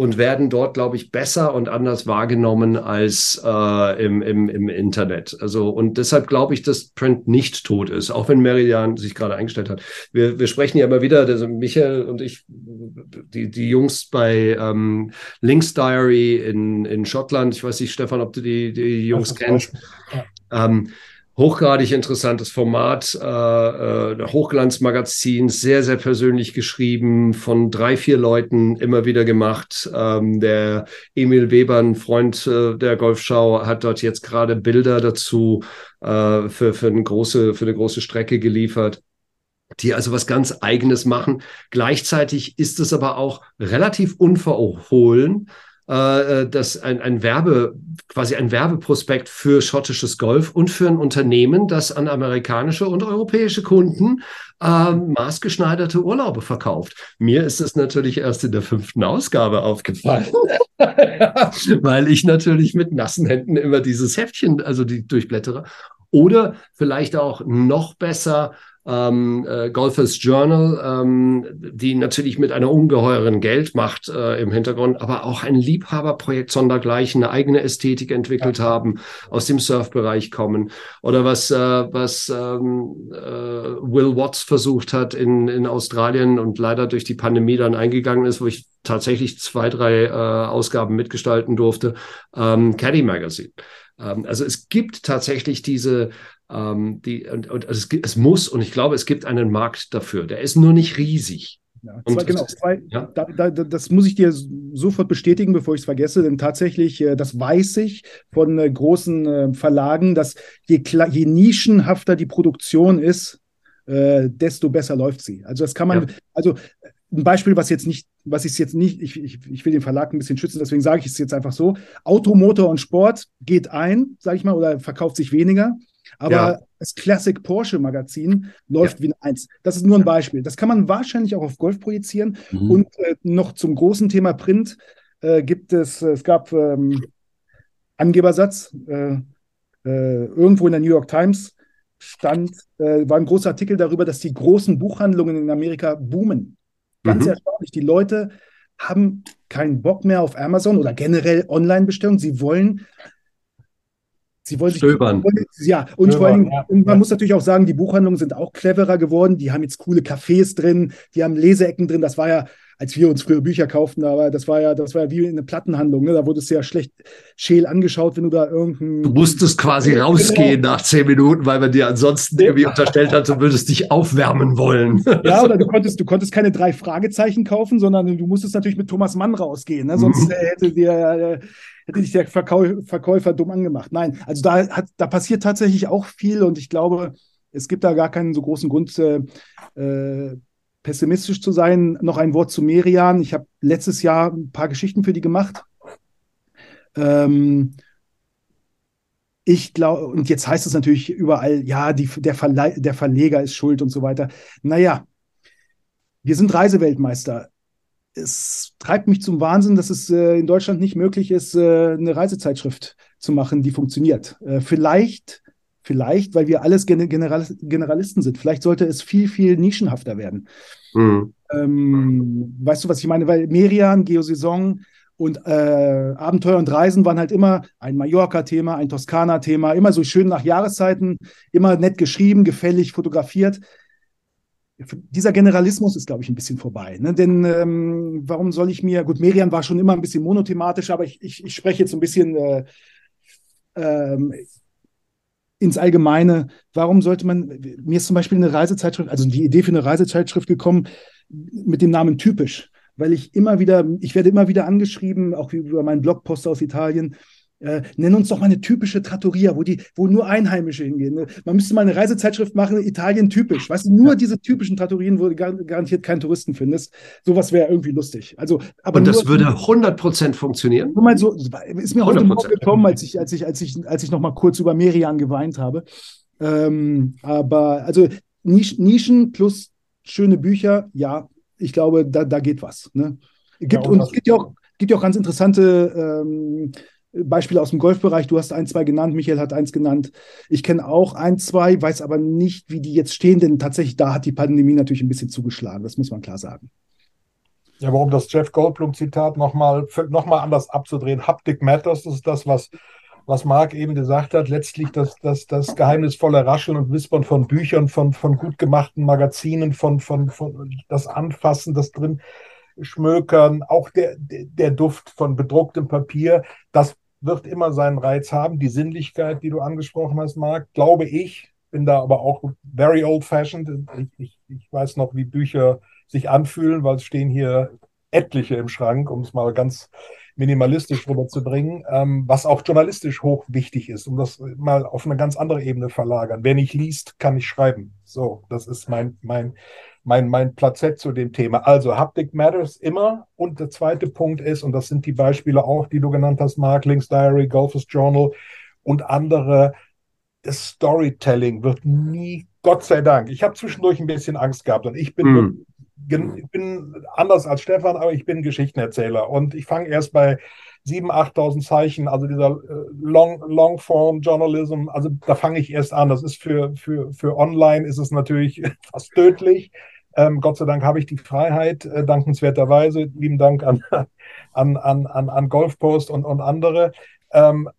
und werden dort, glaube ich, besser und anders wahrgenommen als äh, im, im, im Internet. Also und deshalb glaube ich, dass Print nicht tot ist, auch wenn Meridian sich gerade eingestellt hat. Wir, wir sprechen ja immer wieder, also Michael und ich, die, die Jungs bei ähm, Links Diary in, in Schottland, ich weiß nicht, Stefan, ob du die, die Jungs kennst. Ja. Ähm, hochgradig interessantes Format, äh, äh, Hochglanzmagazin, sehr, sehr persönlich geschrieben, von drei, vier Leuten immer wieder gemacht. Ähm, der Emil Weber, ein Freund äh, der Golfschau, hat dort jetzt gerade Bilder dazu äh, für, für, eine große, für eine große Strecke geliefert die also was ganz eigenes machen. Gleichzeitig ist es aber auch relativ unverhohlen, äh, äh, das ein, ein Werbe, quasi ein Werbeprospekt für schottisches Golf und für ein Unternehmen, das an amerikanische und europäische Kunden äh, maßgeschneiderte Urlaube verkauft. Mir ist es natürlich erst in der fünften Ausgabe aufgefallen, weil ich natürlich mit nassen Händen immer dieses Heftchen, also die durchblättere. Oder vielleicht auch noch besser ähm, äh, Golfers Journal, ähm, die natürlich mit einer ungeheuren Geldmacht äh, im Hintergrund, aber auch ein Liebhaberprojekt sondergleichen, eine eigene Ästhetik entwickelt ja. haben, aus dem Surfbereich kommen. Oder was, äh, was ähm, äh, Will Watts versucht hat in, in Australien und leider durch die Pandemie dann eingegangen ist, wo ich tatsächlich zwei, drei äh, Ausgaben mitgestalten durfte, ähm, Caddy Magazine. Ähm, also es gibt tatsächlich diese ähm, die, und, und es, es, muss, und ich glaube, es gibt einen Markt dafür. Der ist nur nicht riesig. Ja, zwei, genau, zwei, ja? da, da, das muss ich dir sofort bestätigen, bevor ich es vergesse, denn tatsächlich, äh, das weiß ich von äh, großen äh, Verlagen, dass je, je nischenhafter die Produktion ist, desto besser läuft sie. Also das kann man, ja. also ein Beispiel, was jetzt nicht, was ich jetzt nicht, ich, ich, ich will den Verlag ein bisschen schützen, deswegen sage ich es jetzt einfach so. Automotor und Sport geht ein, sage ich mal, oder verkauft sich weniger. Aber ja. das Classic Porsche Magazin läuft ja. wie ein Eins. Das ist nur ein Beispiel. Das kann man wahrscheinlich auch auf Golf projizieren. Mhm. Und äh, noch zum großen Thema Print äh, gibt es, äh, es gab ähm, Angebersatz. Äh, äh, irgendwo in der New York Times stand, äh, war ein großer Artikel darüber, dass die großen Buchhandlungen in Amerika boomen. Ganz mhm. erstaunlich. Die Leute haben keinen Bock mehr auf Amazon oder generell Online-Bestellungen. Sie wollen Sie wollen Stöbern. Sich, ja, und Stöbern, vor allem, ja. und man ja. muss natürlich auch sagen, die Buchhandlungen sind auch cleverer geworden. Die haben jetzt coole Cafés drin, die haben Leseecken drin. Das war ja, als wir uns früher Bücher kauften, aber das war ja, das war ja wie eine Plattenhandlung. Ne? Da wurde es ja schlecht scheel angeschaut, wenn du da irgendein. Du musstest quasi genau. rausgehen nach zehn Minuten, weil man dir ansonsten irgendwie unterstellt hat, du würdest dich aufwärmen wollen. Ja, oder du konntest, du konntest keine drei Fragezeichen kaufen, sondern du musstest natürlich mit Thomas Mann rausgehen. Ne? Sonst mhm. hätte dir. Äh, hätte dich der Verkau Verkäufer dumm angemacht. Nein, also da, hat, da passiert tatsächlich auch viel und ich glaube, es gibt da gar keinen so großen Grund, äh, äh, pessimistisch zu sein. Noch ein Wort zu Merian. Ich habe letztes Jahr ein paar Geschichten für die gemacht. Ähm, ich glaube, und jetzt heißt es natürlich überall, ja, die, der, der Verleger ist schuld und so weiter. Naja, wir sind Reiseweltmeister es treibt mich zum Wahnsinn, dass es äh, in Deutschland nicht möglich ist, äh, eine Reisezeitschrift zu machen, die funktioniert. Äh, vielleicht, vielleicht, weil wir alles Gen General Generalisten sind. Vielleicht sollte es viel, viel nischenhafter werden. Mhm. Ähm, weißt du, was ich meine? Weil Merian, Geosaison und äh, Abenteuer und Reisen waren halt immer ein Mallorca-Thema, ein Toskana-Thema, immer so schön nach Jahreszeiten, immer nett geschrieben, gefällig fotografiert dieser Generalismus ist, glaube ich, ein bisschen vorbei. Ne? Denn ähm, warum soll ich mir, gut, Merian war schon immer ein bisschen monothematisch, aber ich, ich, ich spreche jetzt ein bisschen äh, ähm, ins Allgemeine. Warum sollte man, mir ist zum Beispiel eine Reisezeitschrift, also die Idee für eine Reisezeitschrift gekommen mit dem Namen typisch, weil ich immer wieder, ich werde immer wieder angeschrieben, auch über meinen Blogpost aus Italien, äh, nenn uns doch mal eine typische Trattoria, wo, die, wo nur Einheimische hingehen. Ne? Man müsste mal eine Reisezeitschrift machen, Italien typisch. Weißt du, nur diese typischen Trattorien, wo du gar, garantiert keinen Touristen findest. Sowas wäre irgendwie lustig. Also, aber Und das nur, würde 100% funktionieren? Nur mal so, ist mir heute Morgen gekommen, als ich, als ich, als ich, als ich noch mal kurz über Merian geweint habe. Ähm, aber also Nischen plus schöne Bücher, ja, ich glaube, da, da geht was. Ne? Gibt, ja, und, und es gibt ja auch, gibt ja auch ganz interessante ähm, Beispiele aus dem Golfbereich. Du hast ein, zwei genannt, Michael hat eins genannt. Ich kenne auch ein, zwei, weiß aber nicht, wie die jetzt stehen, denn tatsächlich da hat die Pandemie natürlich ein bisschen zugeschlagen. Das muss man klar sagen. Ja, warum das Jeff Goldblum-Zitat nochmal noch mal anders abzudrehen. Haptic Matters, ist das, was, was Marc eben gesagt hat. Letztlich das, das, das geheimnisvolle Rascheln und Wispern von Büchern, von, von gut gemachten Magazinen, von, von, von das Anfassen, das drin schmökern, auch der, der Duft von bedrucktem Papier, das wird immer seinen Reiz haben. Die Sinnlichkeit, die du angesprochen hast, Marc, glaube ich, bin da aber auch very old-fashioned. Ich, ich, ich weiß noch, wie Bücher sich anfühlen, weil es stehen hier etliche im Schrank, um es mal ganz minimalistisch rüberzubringen, ähm, was auch journalistisch hoch wichtig ist, um das mal auf eine ganz andere Ebene verlagern. Wer nicht liest, kann nicht schreiben. So, das ist mein, mein, mein, mein Plazett zu dem Thema. Also Haptic Matters immer. Und der zweite Punkt ist, und das sind die Beispiele auch, die du genannt hast, Mark, Links Diary, Golfers Journal und andere, das Storytelling wird nie, Gott sei Dank, ich habe zwischendurch ein bisschen Angst gehabt und ich bin mm. Ich bin anders als Stefan, aber ich bin Geschichtenerzähler und ich fange erst bei 7.000, 8.000 Zeichen, also dieser äh, Long, Long-Form Journalism, also da fange ich erst an. Das ist für, für, für online ist es natürlich fast tödlich. Ähm, Gott sei Dank habe ich die Freiheit, äh, dankenswerterweise. Lieben Dank an, an, an, an, Golfpost und, und andere. Ähm, äh,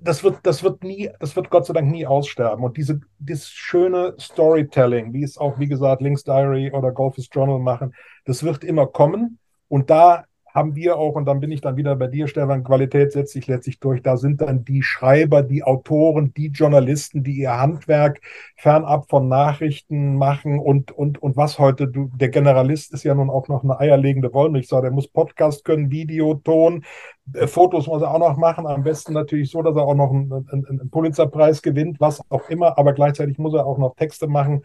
das wird, das wird nie, das wird Gott sei Dank nie aussterben. Und diese, dieses schöne Storytelling, wie es auch, wie gesagt, Links Diary oder Golfist Journal machen, das wird immer kommen. Und da haben wir auch, und dann bin ich dann wieder bei dir, Stefan, Qualität setzt sich letztlich durch. Da sind dann die Schreiber, die Autoren, die Journalisten, die ihr Handwerk fernab von Nachrichten machen und, und, und was heute, du, der Generalist ist ja nun auch noch eine eierlegende Wollmilchsau, der muss Podcast können, Video, Ton, äh, Fotos muss er auch noch machen, am besten natürlich so, dass er auch noch einen, einen, einen Pulitzerpreis gewinnt, was auch immer, aber gleichzeitig muss er auch noch Texte machen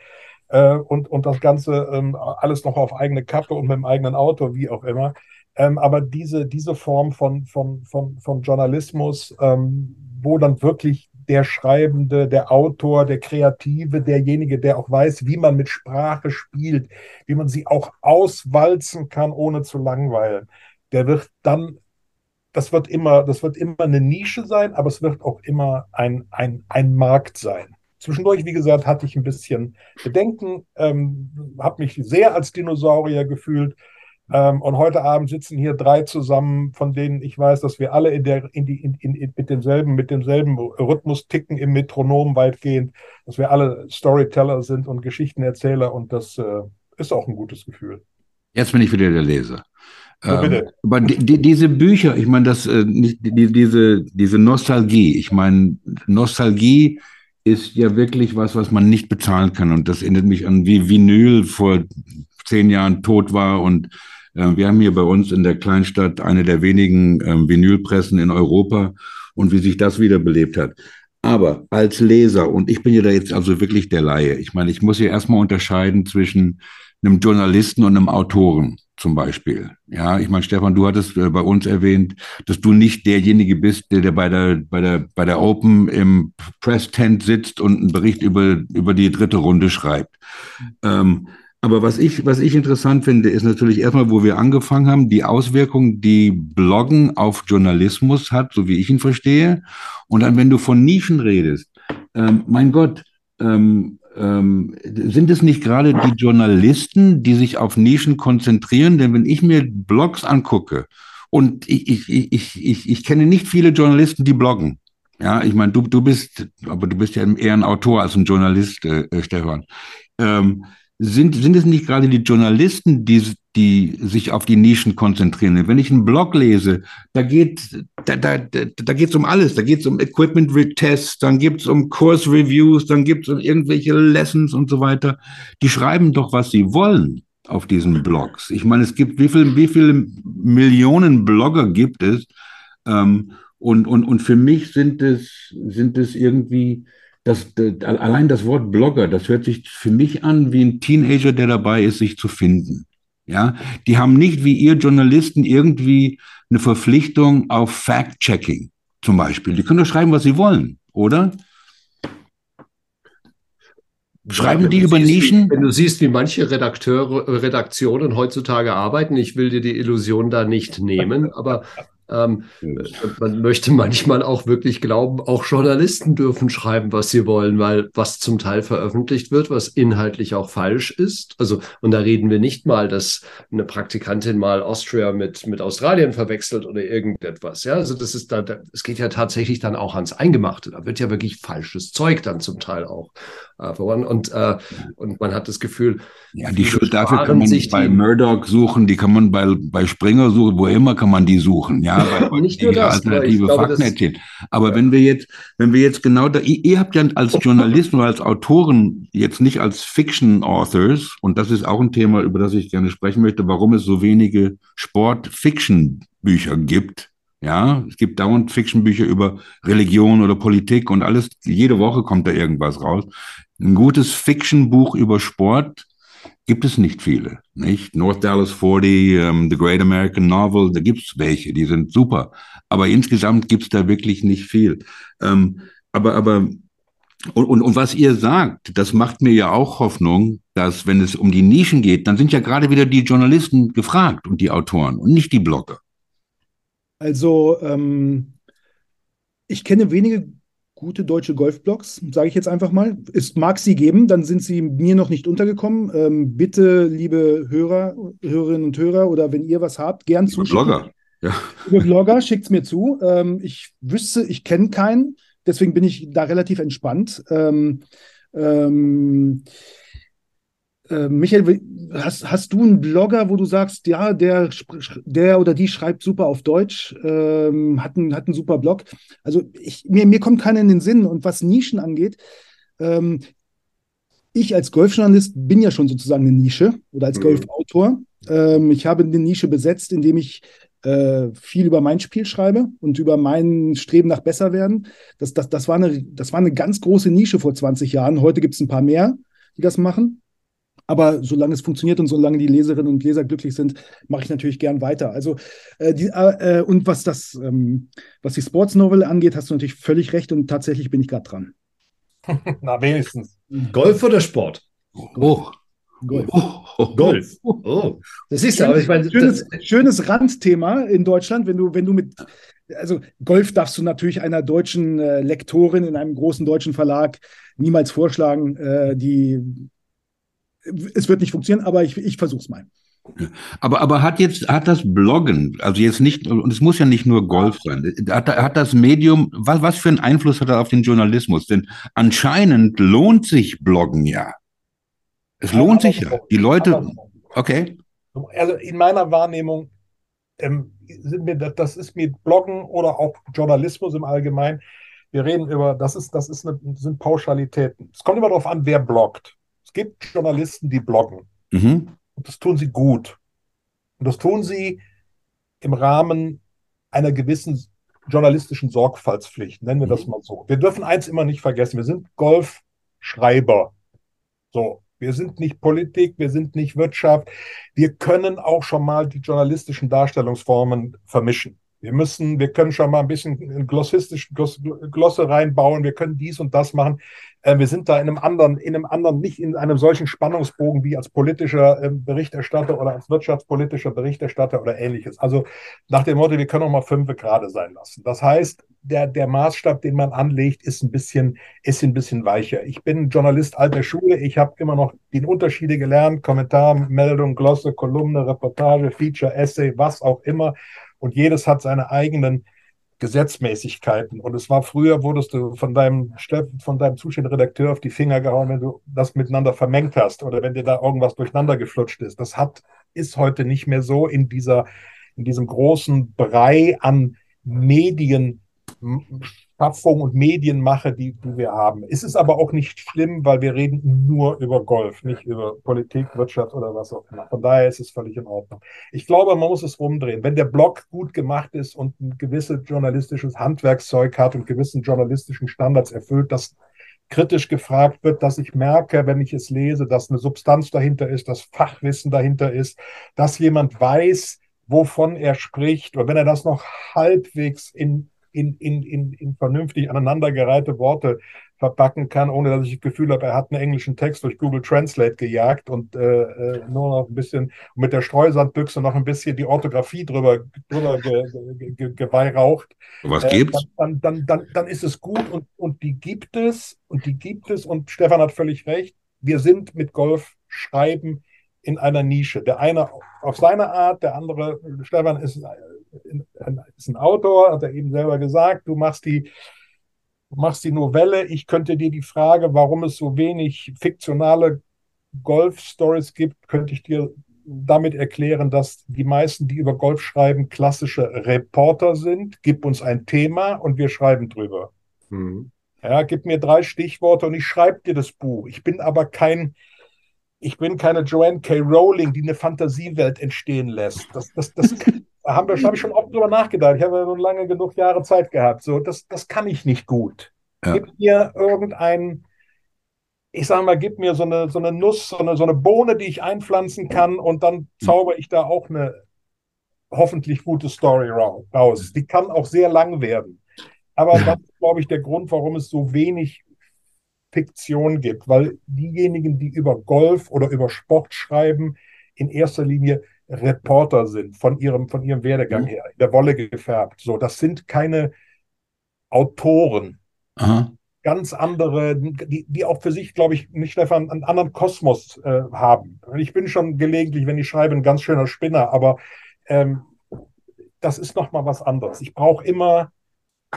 äh, und, und das Ganze ähm, alles noch auf eigene Kappe und mit dem eigenen Auto, wie auch immer. Ähm, aber diese, diese Form von, von, von, von Journalismus, ähm, wo dann wirklich der Schreibende, der Autor, der Kreative, derjenige, der auch weiß, wie man mit Sprache spielt, wie man sie auch auswalzen kann, ohne zu langweilen, der wird dann, das wird immer, das wird immer eine Nische sein, aber es wird auch immer ein, ein, ein Markt sein. Zwischendurch, wie gesagt, hatte ich ein bisschen Bedenken, ähm, habe mich sehr als Dinosaurier gefühlt, ähm, und heute Abend sitzen hier drei zusammen, von denen ich weiß, dass wir alle in der, in die, in, in, mit demselben, mit demselben Rhythmus ticken im Metronom weitgehend, dass wir alle Storyteller sind und Geschichtenerzähler und das äh, ist auch ein gutes Gefühl. Jetzt bin ich wieder der Leser. Ähm, aber die, die, diese Bücher, ich meine, das, äh, die, diese, diese Nostalgie, ich meine, Nostalgie ist ja wirklich was, was man nicht bezahlen kann. Und das erinnert mich an, wie Vinyl vor zehn Jahren tot war und äh, wir haben hier bei uns in der Kleinstadt eine der wenigen ähm, Vinylpressen in Europa und wie sich das wiederbelebt hat. Aber als Leser, und ich bin ja da jetzt also wirklich der Laie, ich meine, ich muss hier erstmal unterscheiden zwischen einem Journalisten und einem Autoren zum Beispiel. Ja, ich meine, Stefan, du hattest äh, bei uns erwähnt, dass du nicht derjenige bist, der, der bei der, bei der, bei der Open im Press Tent sitzt und einen Bericht über, über die dritte Runde schreibt. Ähm, aber was ich, was ich interessant finde, ist natürlich erstmal, wo wir angefangen haben, die Auswirkung, die Bloggen auf Journalismus hat, so wie ich ihn verstehe. Und dann, wenn du von Nischen redest, ähm, mein Gott, ähm, ähm, sind es nicht gerade die Journalisten, die sich auf Nischen konzentrieren? Denn wenn ich mir Blogs angucke, und ich, ich, ich, ich, ich kenne nicht viele Journalisten, die bloggen. Ja, ich meine, du, du bist, aber du bist ja eher ein Autor als ein Journalist, äh Stefan. Ähm, sind, sind es nicht gerade die Journalisten, die, die sich auf die Nischen konzentrieren? Wenn ich einen Blog lese, da geht da, da, da geht es um alles. Da geht es um Equipment Tests, dann geht es um Course Reviews, dann gibt es um irgendwelche Lessons und so weiter. Die schreiben doch, was sie wollen auf diesen Blogs. Ich meine, es gibt, wie, viel, wie viele Millionen Blogger gibt es? Ähm, und, und, und für mich sind es, sind es irgendwie das, das, allein das Wort Blogger, das hört sich für mich an wie ein Teenager, der dabei ist, sich zu finden. Ja, die haben nicht wie ihr Journalisten irgendwie eine Verpflichtung auf Fact-Checking zum Beispiel. Die können doch schreiben, was sie wollen, oder? Schreiben ja, die über siehst, Nischen? Wenn du siehst, wie manche Redakteure, Redaktionen heutzutage arbeiten, ich will dir die Illusion da nicht nehmen, aber ähm, man möchte manchmal auch wirklich glauben, auch Journalisten dürfen schreiben, was sie wollen, weil was zum Teil veröffentlicht wird, was inhaltlich auch falsch ist. Also, und da reden wir nicht mal, dass eine Praktikantin mal Austria mit, mit Australien verwechselt oder irgendetwas. Ja, also das ist da, es geht ja tatsächlich dann auch ans Eingemachte. Da wird ja wirklich falsches Zeug dann zum Teil auch äh, verloren. Und, äh, und man hat das Gefühl, ja, die Schuld dafür kann man sich bei Murdoch suchen, die kann man bei, bei Springer suchen, wo immer kann man die suchen. Ja, nicht nur das, alternative Fakten erzählen. Aber ja. wenn wir jetzt, wenn wir jetzt genau da, ihr, ihr habt ja als Journalisten oder als Autoren jetzt nicht als Fiction Authors, und das ist auch ein Thema, über das ich gerne sprechen möchte, warum es so wenige Sport-Fiction-Bücher gibt. Ja, es gibt dauernd Fiction-Bücher über Religion oder Politik und alles. Jede Woche kommt da irgendwas raus. Ein gutes Fiction-Buch über Sport gibt es nicht viele, nicht? North Dallas 40, um, ähm, The Great American Novel, da gibt es welche, die sind super. Aber insgesamt gibt es da wirklich nicht viel. Ähm, aber, aber Und, und, und was ihr sagt, das macht mir ja auch Hoffnung, dass wenn es um die Nischen geht, dann sind ja gerade wieder die Journalisten gefragt und die Autoren und nicht die Blogger. Also ähm, ich kenne wenige gute deutsche Golfblogs, sage ich jetzt einfach mal. Es mag sie geben, dann sind sie mir noch nicht untergekommen. Ähm, bitte, liebe Hörer, Hörerinnen und Hörer, oder wenn ihr was habt, gern zu. Blogger. Ja. Liebe Blogger, schickt es mir zu. Ähm, ich wüsste, ich kenne keinen, deswegen bin ich da relativ entspannt. Ähm, ähm äh, Michael, hast, hast du einen Blogger, wo du sagst, ja, der, der oder die schreibt super auf Deutsch, ähm, hat, einen, hat einen super Blog? Also ich, mir, mir kommt keiner in den Sinn. Und was Nischen angeht, ähm, ich als Golfjournalist bin ja schon sozusagen eine Nische oder als mhm. Golfautor. Ähm, ich habe eine Nische besetzt, indem ich äh, viel über mein Spiel schreibe und über mein Streben nach Besserwerden. Das, das, das, war eine, das war eine ganz große Nische vor 20 Jahren. Heute gibt es ein paar mehr, die das machen. Aber solange es funktioniert und solange die Leserinnen und Leser glücklich sind, mache ich natürlich gern weiter. Also äh, die, äh, und was das, ähm, was die Sports Novel angeht, hast du natürlich völlig recht und tatsächlich bin ich gerade dran. Na, wenigstens. Golf oder Sport? Oh. Golf. Oh, Golf. Oh. Das ist ja, aber ich meine. Schönes, schönes Randthema in Deutschland, wenn du, wenn du mit, also Golf darfst du natürlich einer deutschen äh, Lektorin in einem großen deutschen Verlag niemals vorschlagen, äh, die es wird nicht funktionieren, aber ich, ich versuche es mal. Aber, aber hat jetzt, hat das Bloggen, also jetzt nicht, und es muss ja nicht nur Golf sein, hat, hat das Medium, was, was für einen Einfluss hat er auf den Journalismus? Denn anscheinend lohnt sich Bloggen ja. Es lohnt sich ja. Die Leute, okay. Also in meiner Wahrnehmung ähm, sind mir, das ist mir Bloggen oder auch Journalismus im Allgemeinen. Wir reden über, das ist, das ist eine, sind Pauschalitäten. Es kommt immer darauf an, wer bloggt. Es gibt Journalisten, die bloggen. Mhm. Und das tun sie gut. Und das tun sie im Rahmen einer gewissen journalistischen Sorgfaltspflicht, nennen wir das mhm. mal so. Wir dürfen eins immer nicht vergessen, wir sind Golfschreiber. So, wir sind nicht Politik, wir sind nicht Wirtschaft. Wir können auch schon mal die journalistischen Darstellungsformen vermischen. Wir müssen, wir können schon mal ein bisschen glossistisch, Glosse reinbauen, wir können dies und das machen. Äh, wir sind da in einem anderen, in einem anderen, nicht in einem solchen Spannungsbogen wie als politischer ähm, Berichterstatter oder als wirtschaftspolitischer Berichterstatter oder ähnliches. Also nach dem Motto, wir können auch mal fünf gerade sein lassen. Das heißt, der, der Maßstab, den man anlegt, ist ein bisschen, ist ein bisschen weicher. Ich bin Journalist alter Schule. Ich habe immer noch die Unterschiede gelernt. Kommentar, Meldung, Glosse, Kolumne, Reportage, Feature, Essay, was auch immer und jedes hat seine eigenen Gesetzmäßigkeiten. Und es war früher, wurdest du von deinem von deinem zuständigen Redakteur auf die Finger gehauen, wenn du das miteinander vermengt hast oder wenn dir da irgendwas durcheinander geflutscht ist. Das hat, ist heute nicht mehr so in dieser, in diesem großen Brei an Medien Schaffung und Medienmache, die, die wir haben. Es ist aber auch nicht schlimm, weil wir reden nur über Golf, nicht über Politik, Wirtschaft oder was auch immer. Von daher ist es völlig in Ordnung. Ich glaube, man muss es rumdrehen. Wenn der Blog gut gemacht ist und ein gewisses journalistisches Handwerkszeug hat und gewissen journalistischen Standards erfüllt, dass kritisch gefragt wird, dass ich merke, wenn ich es lese, dass eine Substanz dahinter ist, dass Fachwissen dahinter ist, dass jemand weiß, wovon er spricht. Und wenn er das noch halbwegs in in, in, in, in vernünftig aneinandergereihte Worte verpacken kann, ohne dass ich das Gefühl habe, er hat einen englischen Text durch Google Translate gejagt und äh, äh nur noch ein bisschen mit der Streusandbüchse noch ein bisschen die Orthographie drüber, drüber ge, ge, ge, geweihraucht. Was äh, gibt's? Dann, dann, dann, dann ist es gut und, und die gibt es und die gibt es und Stefan hat völlig recht. Wir sind mit Golf schreiben in einer Nische. Der eine auf seine Art, der andere, Stefan ist ist ein Autor, hat er eben selber gesagt, du machst die, du machst die Novelle. Ich könnte dir die Frage, warum es so wenig fiktionale Golf-Stories gibt, könnte ich dir damit erklären, dass die meisten, die über Golf schreiben, klassische Reporter sind. Gib uns ein Thema und wir schreiben drüber. Mhm. Ja, gib mir drei Stichworte und ich schreibe dir das Buch. Ich bin aber kein, ich bin keine Joanne K. Rowling, die eine Fantasiewelt entstehen lässt. Das, das, das, Da habe hab ich schon oft drüber nachgedacht. Ich habe ja nun lange genug Jahre Zeit gehabt. So, das, das kann ich nicht gut. Ja. Gib mir irgendein, ich sage mal, gib mir so eine, so eine Nuss, so eine, so eine Bohne, die ich einpflanzen kann und dann hm. zauber ich da auch eine hoffentlich gute Story raus. Die kann auch sehr lang werden. Aber das ist, glaube ich, der Grund, warum es so wenig Fiktion gibt, weil diejenigen, die über Golf oder über Sport schreiben, in erster Linie Reporter sind, von ihrem, von ihrem Werdegang mhm. her, in der Wolle gefärbt. So, das sind keine Autoren. Aha. Ganz andere, die, die auch für sich, glaube ich, nicht einfach einen anderen Kosmos äh, haben. Ich bin schon gelegentlich, wenn ich schreibe, ein ganz schöner Spinner, aber ähm, das ist nochmal was anderes. Ich brauche immer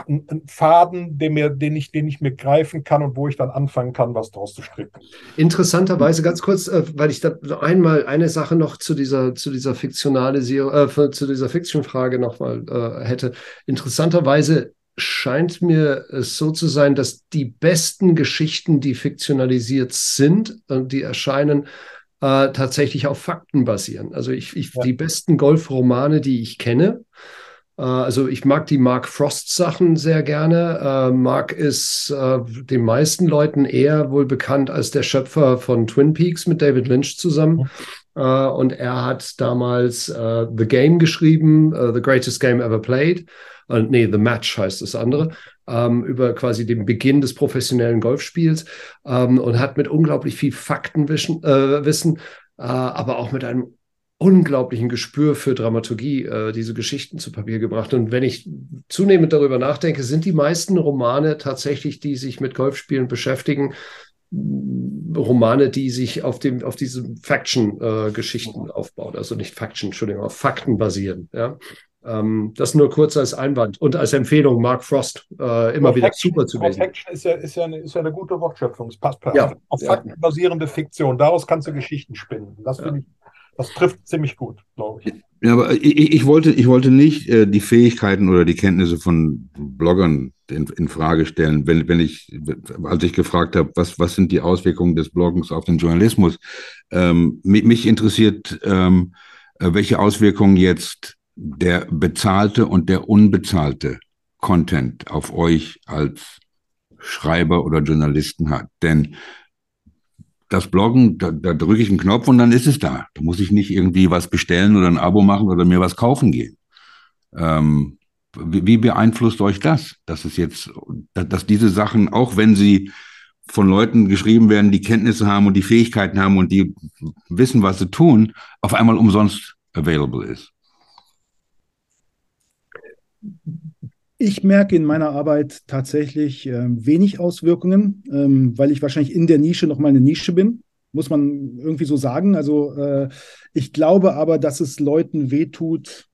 einen Faden, den, mir, den, ich, den ich mir greifen kann und wo ich dann anfangen kann, was draus zu stricken. Interessanterweise, ganz kurz, äh, weil ich da einmal eine Sache noch zu dieser, zu dieser Fiktionalisierung, äh, zu dieser Fiction-Frage nochmal äh, hätte. Interessanterweise scheint mir es so zu sein, dass die besten Geschichten, die fiktionalisiert sind und die erscheinen, äh, tatsächlich auf Fakten basieren. Also ich, ich ja. die besten Golfromane, die ich kenne, äh, also ich mag die Mark Frost Sachen sehr gerne. Äh, Mark ist äh, den meisten Leuten eher wohl bekannt als der Schöpfer von Twin Peaks mit David Lynch zusammen. und er hat damals The Game geschrieben, The Greatest Game Ever Played. Nee, The Match heißt das andere, ähm, über quasi den Beginn des professionellen Golfspiels ähm, und hat mit unglaublich viel Faktenwissen, äh, Wissen, äh, aber auch mit einem unglaublichen Gespür für Dramaturgie äh, diese Geschichten zu Papier gebracht. Und wenn ich zunehmend darüber nachdenke, sind die meisten Romane tatsächlich, die sich mit Golfspielen beschäftigen, Romane, die sich auf dem, auf diesen Faction-Geschichten äh, aufbauen. Also nicht Faction, Entschuldigung, auf Fakten basieren. Ja. Ähm, das nur kurz als Einwand und als Empfehlung, Mark Frost äh, immer wieder super zu lesen. Faction ist ja, ist, ja eine, ist ja eine gute Wortschöpfung. Es passt perfekt. Ja, auf ja. Fakten basierende Fiktion. Daraus kannst du Geschichten spinnen. Das finde ich das trifft ziemlich gut, glaube ich. Ja, aber ich, ich, wollte, ich wollte nicht äh, die Fähigkeiten oder die Kenntnisse von Bloggern in, in, Frage stellen, wenn, wenn ich, als ich gefragt habe, was, was sind die Auswirkungen des Bloggens auf den Journalismus? Ähm, mich, mich, interessiert, ähm, äh, welche Auswirkungen jetzt der bezahlte und der unbezahlte Content auf euch als Schreiber oder Journalisten hat. Denn das Bloggen, da, da drücke ich einen Knopf und dann ist es da. Da muss ich nicht irgendwie was bestellen oder ein Abo machen oder mir was kaufen gehen. Ähm, wie, wie beeinflusst euch das, dass es jetzt, dass diese Sachen, auch wenn sie von Leuten geschrieben werden, die Kenntnisse haben und die Fähigkeiten haben und die wissen, was sie tun, auf einmal umsonst available ist? Ich merke in meiner Arbeit tatsächlich äh, wenig Auswirkungen, ähm, weil ich wahrscheinlich in der Nische noch mal eine Nische bin, muss man irgendwie so sagen. Also äh, ich glaube aber, dass es Leuten wehtut.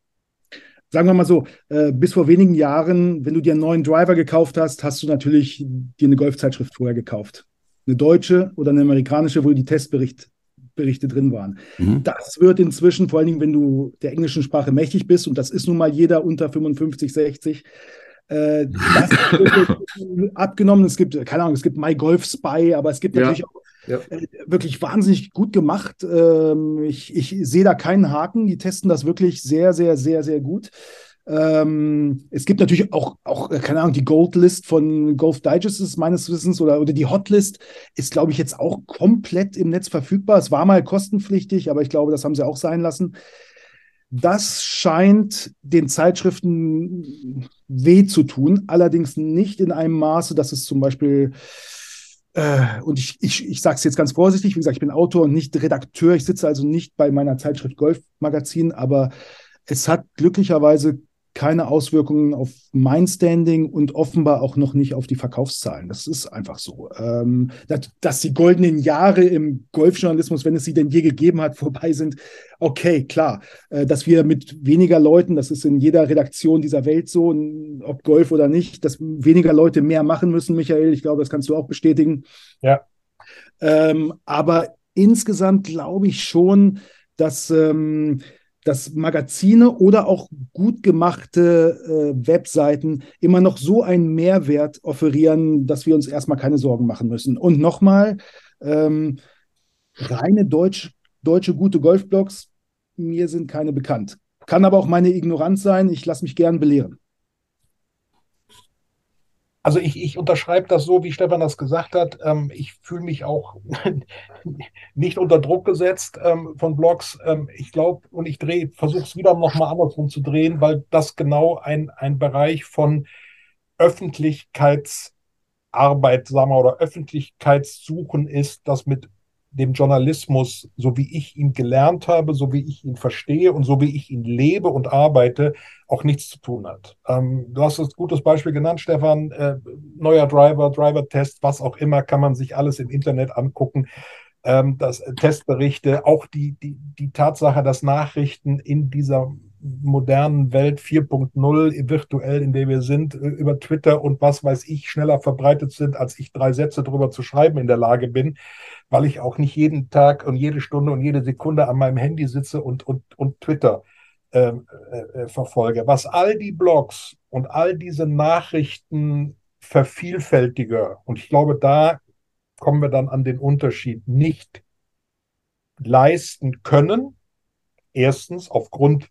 Sagen wir mal so, äh, bis vor wenigen Jahren, wenn du dir einen neuen Driver gekauft hast, hast du natürlich dir eine Golfzeitschrift vorher gekauft. Eine deutsche oder eine amerikanische, wo die Testbericht Berichte drin waren. Mhm. Das wird inzwischen, vor allen Dingen, wenn du der englischen Sprache mächtig bist, und das ist nun mal jeder unter 55, 60, äh, das wird abgenommen. Es gibt, keine Ahnung, es gibt My Golf Spy, aber es gibt natürlich ja. auch ja. Äh, wirklich wahnsinnig gut gemacht. Ähm, ich, ich sehe da keinen Haken. Die testen das wirklich sehr, sehr, sehr, sehr gut. Ähm, es gibt natürlich auch, auch, äh, keine Ahnung, die Gold List von Golf Digest ist meines Wissens oder, oder die Hotlist ist, glaube ich, jetzt auch komplett im Netz verfügbar. Es war mal kostenpflichtig, aber ich glaube, das haben sie auch sein lassen. Das scheint den Zeitschriften weh zu tun, allerdings nicht in einem Maße, dass es zum Beispiel äh, und ich, ich, ich sage es jetzt ganz vorsichtig, wie gesagt, ich bin Autor und nicht Redakteur. Ich sitze also nicht bei meiner Zeitschrift Golf Magazin, aber es hat glücklicherweise keine Auswirkungen auf mein Standing und offenbar auch noch nicht auf die Verkaufszahlen. Das ist einfach so. Ähm, dass, dass, die goldenen Jahre im Golfjournalismus, wenn es sie denn je gegeben hat, vorbei sind, okay, klar. Äh, dass wir mit weniger Leuten, das ist in jeder Redaktion dieser Welt so, ob Golf oder nicht, dass weniger Leute mehr machen müssen, Michael. Ich glaube, das kannst du auch bestätigen. Ja. Ähm, aber insgesamt glaube ich schon, dass ähm, dass Magazine oder auch gut gemachte äh, Webseiten immer noch so einen Mehrwert offerieren, dass wir uns erstmal keine Sorgen machen müssen. Und nochmal, ähm, reine Deutsch, deutsche gute Golfblogs, mir sind keine bekannt. Kann aber auch meine Ignoranz sein, ich lasse mich gern belehren. Also ich, ich unterschreibe das so, wie Stefan das gesagt hat. Ähm, ich fühle mich auch nicht unter Druck gesetzt ähm, von Blogs. Ähm, ich glaube, und ich drehe, versuche es wieder nochmal andersrum zu drehen, weil das genau ein, ein Bereich von Öffentlichkeits arbeitsamer oder Öffentlichkeitssuchen ist, das mit dem Journalismus, so wie ich ihn gelernt habe, so wie ich ihn verstehe und so wie ich ihn lebe und arbeite, auch nichts zu tun hat. Ähm, du hast ein gutes Beispiel genannt, Stefan. Äh, neuer Driver, Driver-Test, was auch immer, kann man sich alles im Internet angucken. Ähm, das äh, Testberichte, auch die, die, die Tatsache, dass Nachrichten in dieser modernen Welt 4.0 virtuell, in der wir sind, äh, über Twitter und was weiß ich, schneller verbreitet sind, als ich drei Sätze darüber zu schreiben in der Lage bin, weil ich auch nicht jeden Tag und jede Stunde und jede Sekunde an meinem Handy sitze und, und, und Twitter ähm, äh, äh, verfolge. Was all die Blogs und all diese Nachrichten vervielfältiger, und ich glaube, da kommen wir dann an den Unterschied, nicht leisten können, erstens aufgrund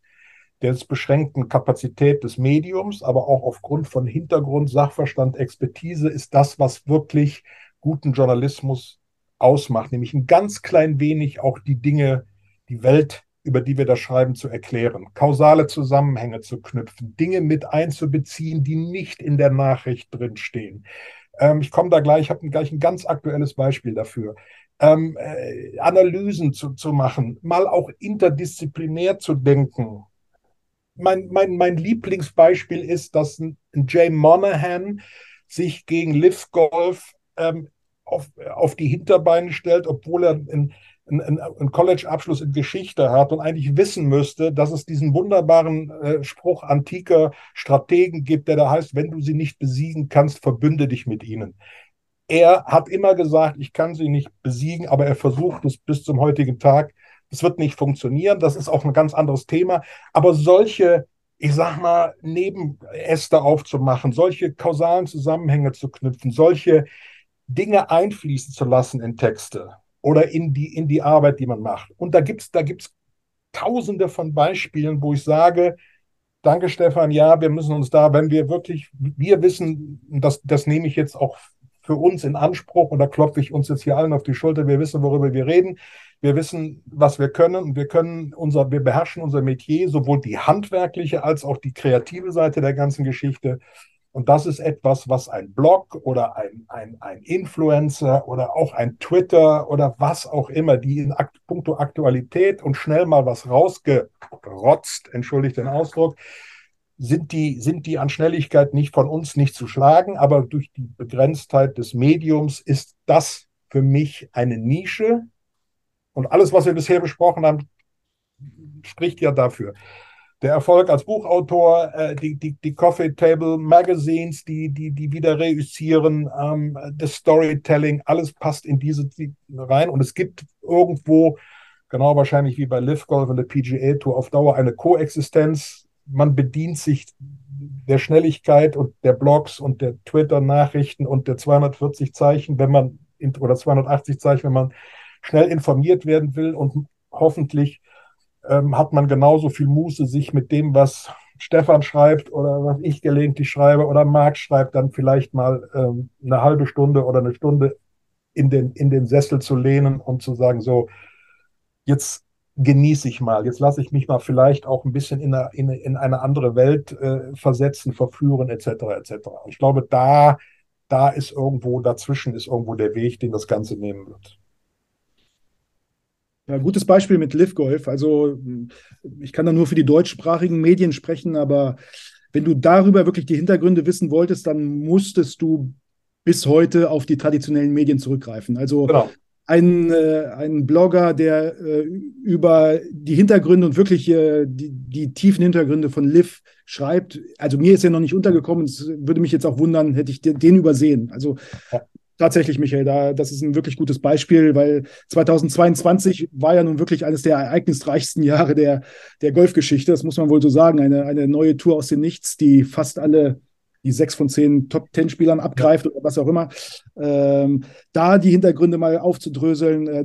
der beschränkten Kapazität des Mediums, aber auch aufgrund von Hintergrund, Sachverstand, Expertise ist das, was wirklich guten Journalismus ausmacht, nämlich ein ganz klein wenig auch die Dinge, die Welt, über die wir da schreiben, zu erklären, kausale Zusammenhänge zu knüpfen, Dinge mit einzubeziehen, die nicht in der Nachricht drinstehen. Ähm, ich komme da gleich, ich habe gleich ein ganz aktuelles Beispiel dafür. Ähm, äh, Analysen zu, zu machen, mal auch interdisziplinär zu denken, mein, mein, mein Lieblingsbeispiel ist, dass ein, Jay Monahan sich gegen Liv Golf ähm, auf, auf die Hinterbeine stellt, obwohl er einen, einen, einen College-Abschluss in Geschichte hat und eigentlich wissen müsste, dass es diesen wunderbaren äh, Spruch antiker Strategen gibt, der da heißt, wenn du sie nicht besiegen kannst, verbünde dich mit ihnen. Er hat immer gesagt, ich kann sie nicht besiegen, aber er versucht es bis zum heutigen Tag. Es wird nicht funktionieren, das ist auch ein ganz anderes Thema. Aber solche, ich sag mal, Nebenäste aufzumachen, solche kausalen Zusammenhänge zu knüpfen, solche Dinge einfließen zu lassen in Texte oder in die, in die Arbeit, die man macht. Und da gibt es da gibt's tausende von Beispielen, wo ich sage, danke Stefan, ja, wir müssen uns da, wenn wir wirklich, wir wissen, das, das nehme ich jetzt auch für uns in Anspruch und da klopfe ich uns jetzt hier allen auf die Schulter, wir wissen, worüber wir reden. Wir wissen, was wir können und wir können unser, wir beherrschen unser Metier, sowohl die handwerkliche als auch die kreative Seite der ganzen Geschichte. Und das ist etwas, was ein Blog oder ein, ein, ein Influencer oder auch ein Twitter oder was auch immer, die in Akt, puncto Aktualität und schnell mal was rausgerotzt, entschuldigt den Ausdruck, sind die, sind die an Schnelligkeit nicht von uns nicht zu schlagen, aber durch die Begrenztheit des Mediums ist das für mich eine Nische, und alles, was wir bisher besprochen haben, spricht ja dafür. Der Erfolg als Buchautor, äh, die, die, die Coffee Table Magazines, die, die, die wieder reüssieren, ähm, das Storytelling, alles passt in diese die rein. Und es gibt irgendwo, genau wahrscheinlich wie bei Live Golf und der PGA Tour, auf Dauer eine Koexistenz. Man bedient sich der Schnelligkeit und der Blogs und der Twitter-Nachrichten und der 240 Zeichen, wenn man, oder 280 Zeichen, wenn man schnell informiert werden will und hoffentlich ähm, hat man genauso viel Muße, sich mit dem, was Stefan schreibt oder was ich gelegentlich schreibe oder Marc schreibt, dann vielleicht mal ähm, eine halbe Stunde oder eine Stunde in den, in den Sessel zu lehnen und zu sagen, so, jetzt genieße ich mal, jetzt lasse ich mich mal vielleicht auch ein bisschen in eine, in, in eine andere Welt äh, versetzen, verführen, etc. etc. Ich glaube, da, da ist irgendwo, dazwischen ist irgendwo der Weg, den das Ganze nehmen wird. Ja, gutes Beispiel mit Live Golf. Also ich kann da nur für die deutschsprachigen Medien sprechen, aber wenn du darüber wirklich die Hintergründe wissen wolltest, dann musstest du bis heute auf die traditionellen Medien zurückgreifen. Also genau. ein, äh, ein Blogger, der äh, über die Hintergründe und wirklich äh, die, die tiefen Hintergründe von Liv schreibt, also mir ist er noch nicht untergekommen, es würde mich jetzt auch wundern, hätte ich den, den übersehen. Also ja. Tatsächlich, Michael, da, das ist ein wirklich gutes Beispiel, weil 2022 war ja nun wirklich eines der ereignisreichsten Jahre der, der Golfgeschichte. Das muss man wohl so sagen. Eine, eine neue Tour aus dem Nichts, die fast alle die sechs von zehn Top-Ten-Spielern abgreift oder was auch immer. Ähm, da die Hintergründe mal aufzudröseln. Äh,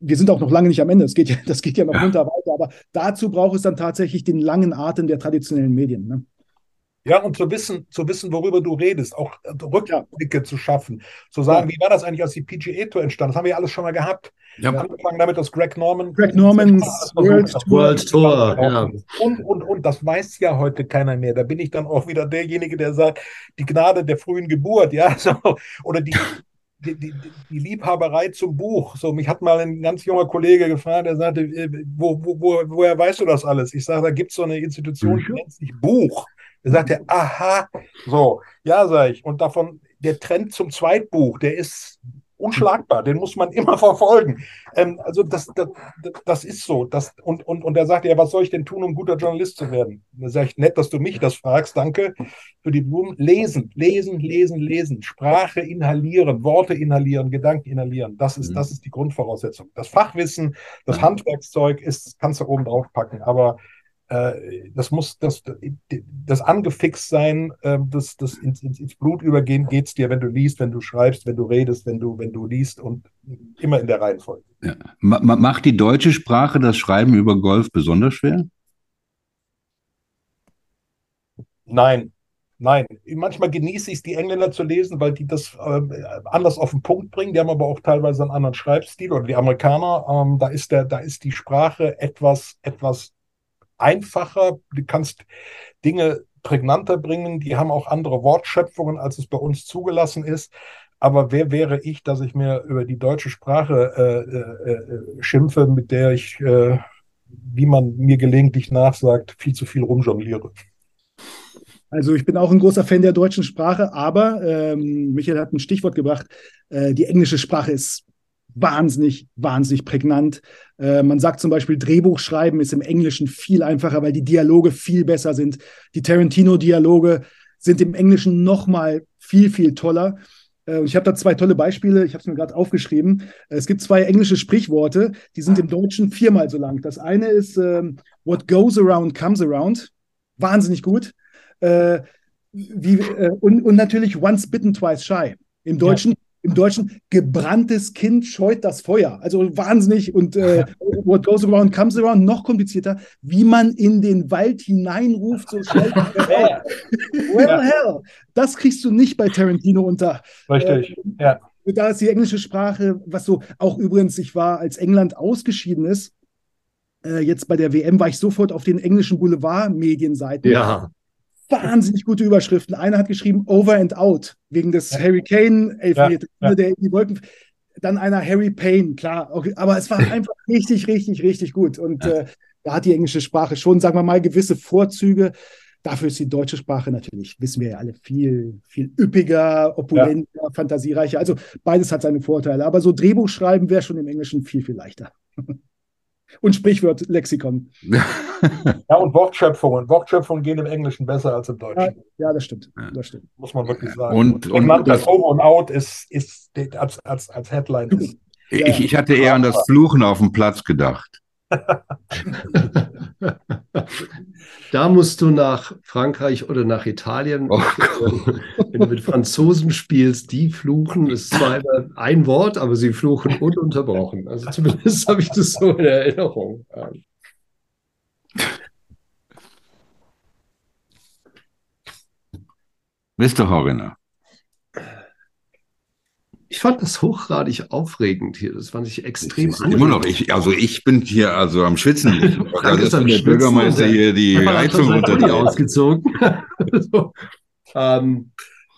wir sind auch noch lange nicht am Ende. Das geht ja, das geht ja noch ja. runter weiter. Aber dazu braucht es dann tatsächlich den langen Atem der traditionellen Medien. Ne? Ja, und zu wissen, zu wissen, worüber du redest, auch Rückblicke ja. zu schaffen, zu sagen, ja. wie war das eigentlich, als die PGA Tour entstand? Das haben wir ja alles schon mal gehabt. Ja. Angefangen damit, dass Greg Norman. Greg Normans World, World Tour. Ja. Und, und, und, das weiß ja heute keiner mehr. Da bin ich dann auch wieder derjenige, der sagt, die Gnade der frühen Geburt, ja, so, oder die, die, die, die, Liebhaberei zum Buch. So, mich hat mal ein ganz junger Kollege gefragt, der sagte, äh, wo, wo, wo, woher weißt du das alles? Ich sage, da gibt es so eine Institution, die nennt sich Buch. Da sagt er, aha, so, ja, sage ich. Und davon, der Trend zum Zweitbuch, der ist unschlagbar, den muss man immer verfolgen. Ähm, also das, das, das ist so. Das, und, und, und er sagt ja, was soll ich denn tun, um guter Journalist zu werden? Da sage ich, nett, dass du mich das fragst, danke für die Blumen. Lesen, lesen, lesen, lesen, Sprache inhalieren, Worte inhalieren, Gedanken inhalieren. Das ist, mhm. das ist die Grundvoraussetzung. Das Fachwissen, das Handwerkszeug ist, kannst du oben drauf packen, aber äh, das muss das, das angefixt sein, äh, das, das ins, ins, Blut übergehen geht es dir, wenn du liest, wenn du schreibst, wenn du redest, wenn du, wenn du liest und immer in der Reihenfolge. Ja. Macht die deutsche Sprache das Schreiben über Golf besonders schwer? Nein, Nein, manchmal genieße ich es, die Engländer zu lesen, weil die das äh, anders auf den Punkt bringen. Die haben aber auch teilweise einen anderen Schreibstil oder die Amerikaner. Ähm, da ist der, da ist die Sprache etwas, etwas einfacher, du kannst Dinge prägnanter bringen, die haben auch andere Wortschöpfungen, als es bei uns zugelassen ist. Aber wer wäre ich, dass ich mir über die deutsche Sprache äh, äh, äh schimpfe, mit der ich, äh, wie man mir gelegentlich nachsagt, viel zu viel rumjongliere? Also ich bin auch ein großer Fan der deutschen Sprache, aber ähm, Michael hat ein Stichwort gebracht. Äh, die englische Sprache ist wahnsinnig, wahnsinnig prägnant. Äh, man sagt zum Beispiel, Drehbuch schreiben ist im Englischen viel einfacher, weil die Dialoge viel besser sind. Die Tarantino-Dialoge sind im Englischen nochmal viel, viel toller. Äh, ich habe da zwei tolle Beispiele, ich habe es mir gerade aufgeschrieben. Es gibt zwei englische Sprichworte, die sind im Deutschen viermal so lang. Das eine ist äh, What goes around comes around. Wahnsinnig gut. Äh, wie, äh, und, und natürlich Once bitten, twice shy. Im Deutschen ja im Deutschen gebranntes Kind scheut das Feuer. Also wahnsinnig und äh, what goes around comes around, noch komplizierter, wie man in den Wald hineinruft, so schnell. well, ja. hell, das kriegst du nicht bei Tarantino unter. Richtig, äh, ja. Da ist die englische Sprache, was so auch übrigens, ich war, als England ausgeschieden ist, äh, jetzt bei der WM war ich sofort auf den englischen Boulevard-Medienseiten. Ja wahnsinnig gute Überschriften. Einer hat geschrieben Over and Out wegen des ja. Harry Kane Elfmeter, ja, ja. der in die Wolken. Dann einer Harry Payne, klar. Okay, aber es war einfach richtig, richtig, richtig gut. Und äh, da hat die englische Sprache schon, sagen wir mal, gewisse Vorzüge. Dafür ist die deutsche Sprache natürlich, wissen wir ja alle, viel, viel üppiger, opulenter, ja. fantasiereicher. Also beides hat seine Vorteile. Aber so Drehbuch schreiben wäre schon im Englischen viel, viel leichter. und Sprichwort Lexikon. ja, und Wortschöpfungen. Wortschöpfungen gehen im Englischen besser als im Deutschen. Ja, ja das stimmt. Das stimmt. Muss man wirklich sagen. Und, und, und das Over und Out ist, ist als, als, als Headline. Ist, ich, ich hatte eher an das Fluchen auf dem Platz gedacht. da musst du nach Frankreich oder nach Italien. Oh wenn du mit Franzosen spielst, die fluchen, das ist zwar ein Wort, aber sie fluchen ununterbrochen. Also zumindest habe ich das so in Erinnerung. Mr. Horiner. Ich fand das hochgradig aufregend hier. Das fand ich extrem ich Immer noch. Ich, also ich bin hier also am Schwitzen. da ist der Bürgermeister hier die Heizung unter die ausgezogen. so. ähm,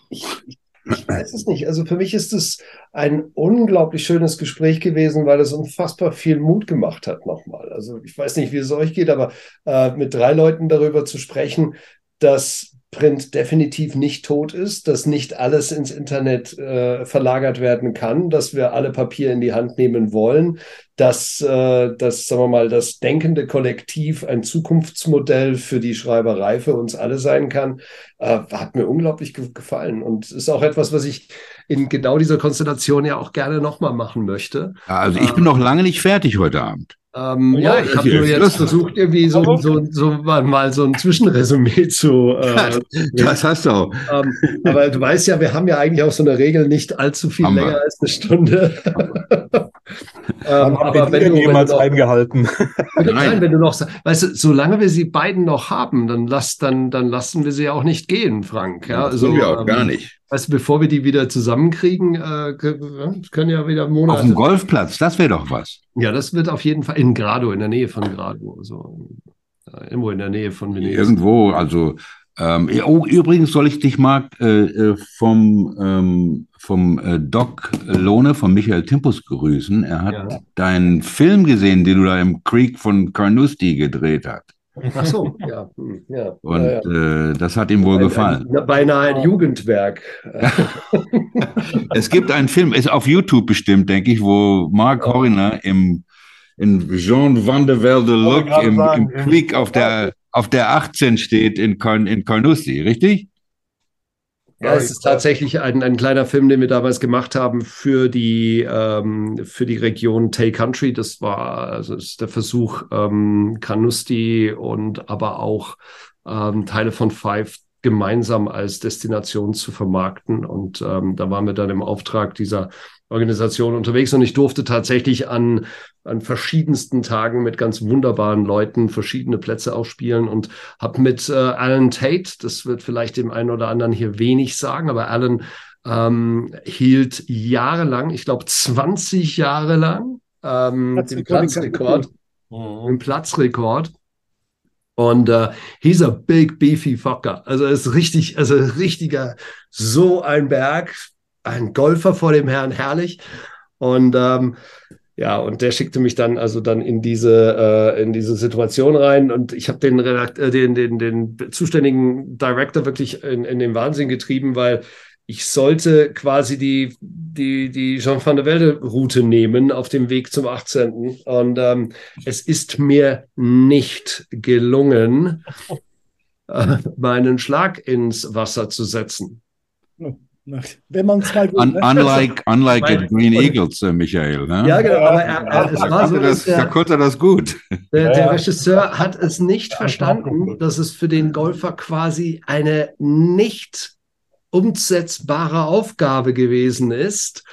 ich, ich weiß es nicht. Also für mich ist es ein unglaublich schönes Gespräch gewesen, weil es unfassbar viel Mut gemacht hat nochmal. Also ich weiß nicht, wie es euch geht, aber äh, mit drei Leuten darüber zu sprechen, dass Print definitiv nicht tot ist, dass nicht alles ins Internet äh, verlagert werden kann, dass wir alle Papier in die Hand nehmen wollen, dass, äh, dass, sagen wir mal, das denkende Kollektiv ein Zukunftsmodell für die Schreiberei für uns alle sein kann, äh, hat mir unglaublich ge gefallen und ist auch etwas, was ich in genau dieser Konstellation ja auch gerne nochmal machen möchte. also ich bin noch lange nicht fertig heute Abend. Ähm, oh, ja, ich habe nur jetzt versucht, irgendwie so, so, so mal so ein Zwischenresümee zu. Äh, das hast du auch. Ähm, aber du weißt ja, wir haben ja eigentlich auch so eine Regel nicht allzu viel Hammer. länger als eine Stunde. Ähm, aber wenn du jemals wenn du noch, eingehalten. Nein, wenn du noch, weißt du, solange wir sie beiden noch haben, dann lass, dann, dann lassen wir sie auch nicht gehen, Frank. Ja, also, wir auch ähm, gar nicht. Weißt du, bevor wir die wieder zusammenkriegen, äh, können ja wieder Monate. Auf dem Golfplatz, das wäre doch was. Ja, das wird auf jeden Fall in Grado, in der Nähe von Grado, also äh, irgendwo in der Nähe von Venedig. Irgendwo, also ähm, oh, übrigens soll ich dich, Marc, äh, äh, vom, ähm, vom äh, Doc Lohne, von Michael Timpus grüßen. Er hat ja. deinen Film gesehen, den du da im Creek von Carnoustie gedreht hast. Ach so, ja. Hm, ja. Und ja, ja. Äh, das hat ihm wohl ein, gefallen. Ein, beinahe ein Jugendwerk. es gibt einen Film, ist auf YouTube bestimmt, denke ich, wo Mark Horner im in Jean van der Velde Look im, im Creek auf der auf der 18 steht in, Korn, in Cornussi, richtig? Ja, es ist tatsächlich ein, ein kleiner Film, den wir damals gemacht haben für die, ähm, für die Region Tay Country. Das war also das ist der Versuch, ähm, Carnoustie und aber auch ähm, Teile von Five gemeinsam als Destination zu vermarkten. Und ähm, da waren wir dann im Auftrag dieser Organisation unterwegs und ich durfte tatsächlich an, an verschiedensten Tagen mit ganz wunderbaren Leuten verschiedene Plätze aufspielen und habe mit äh, Alan Tate, das wird vielleicht dem einen oder anderen hier wenig sagen, aber Alan ähm, hielt jahrelang, ich glaube 20 Jahre lang, ähm, den Platzrekord, mhm. den Platzrekord. Und uh, he's a big beefy fucker. Also ist richtig, also richtiger, so ein Berg, ein Golfer vor dem Herrn, herrlich. Und ähm, ja, und der schickte mich dann also dann in diese äh, in diese Situation rein und ich habe den, Redakt äh, den den den zuständigen Director wirklich in, in den Wahnsinn getrieben, weil ich sollte quasi die die die Jean van der Welde Route nehmen auf dem Weg zum 18. und ähm, es ist mir nicht gelungen, äh, meinen Schlag ins Wasser zu setzen. Wenn man es will. Un, unlike, unlike at Green Eagles, äh, Michael. Ne? Ja, genau. Aber er, er, es war so, das, der, da konnte er das gut. Der, der Regisseur hat es nicht verstanden, dass es für den Golfer quasi eine nicht umsetzbare Aufgabe gewesen ist,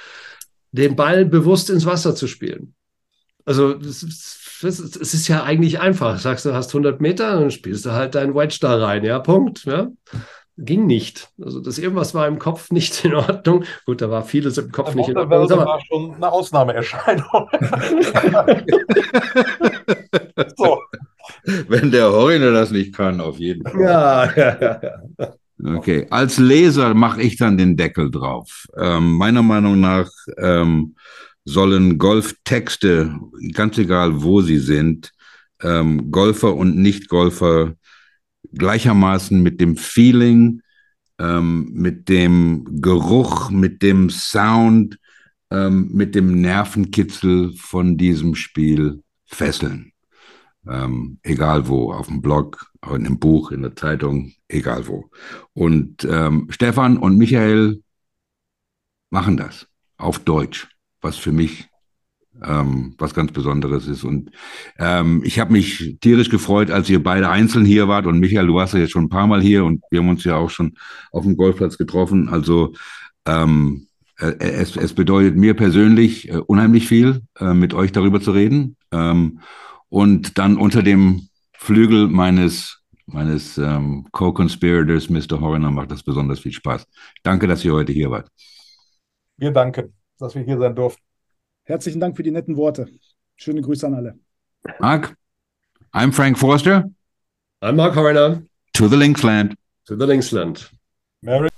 den Ball bewusst ins Wasser zu spielen. Also es ist ja eigentlich einfach. Sagst du, hast 100 Meter, dann spielst du halt deinen Wedge da rein, ja, Punkt. Ja ging nicht. Also das irgendwas war im Kopf nicht in Ordnung. Gut, da war vieles im Kopf der nicht in Ordnung. Das war schon eine Ausnahmeerscheinung. so. Wenn der Horiner das nicht kann, auf jeden Fall. Ja, ja, ja. Okay, als Leser mache ich dann den Deckel drauf. Ähm, meiner Meinung nach ähm, sollen Golftexte, ganz egal wo sie sind, ähm, Golfer und Nicht-Golfer gleichermaßen mit dem Feeling, ähm, mit dem Geruch, mit dem Sound, ähm, mit dem Nervenkitzel von diesem Spiel fesseln. Ähm, egal wo, auf dem Blog, in einem Buch, in der Zeitung, egal wo. Und ähm, Stefan und Michael machen das auf Deutsch, was für mich ähm, was ganz Besonderes ist. Und ähm, ich habe mich tierisch gefreut, als ihr beide einzeln hier wart. Und Michael, du warst ja jetzt schon ein paar Mal hier und wir haben uns ja auch schon auf dem Golfplatz getroffen. Also ähm, äh, es, es bedeutet mir persönlich äh, unheimlich viel, äh, mit euch darüber zu reden. Ähm, und dann unter dem Flügel meines meines ähm, Co-Conspirators, Mr. Horner, macht das besonders viel Spaß. Danke, dass ihr heute hier wart. Wir danken, dass wir hier sein durften. Herzlichen Dank für die netten Worte. Schöne Grüße an alle. Mark, I'm Frank Forster. I'm Mark Horner. To the Linksland. To the Linksland. Mary.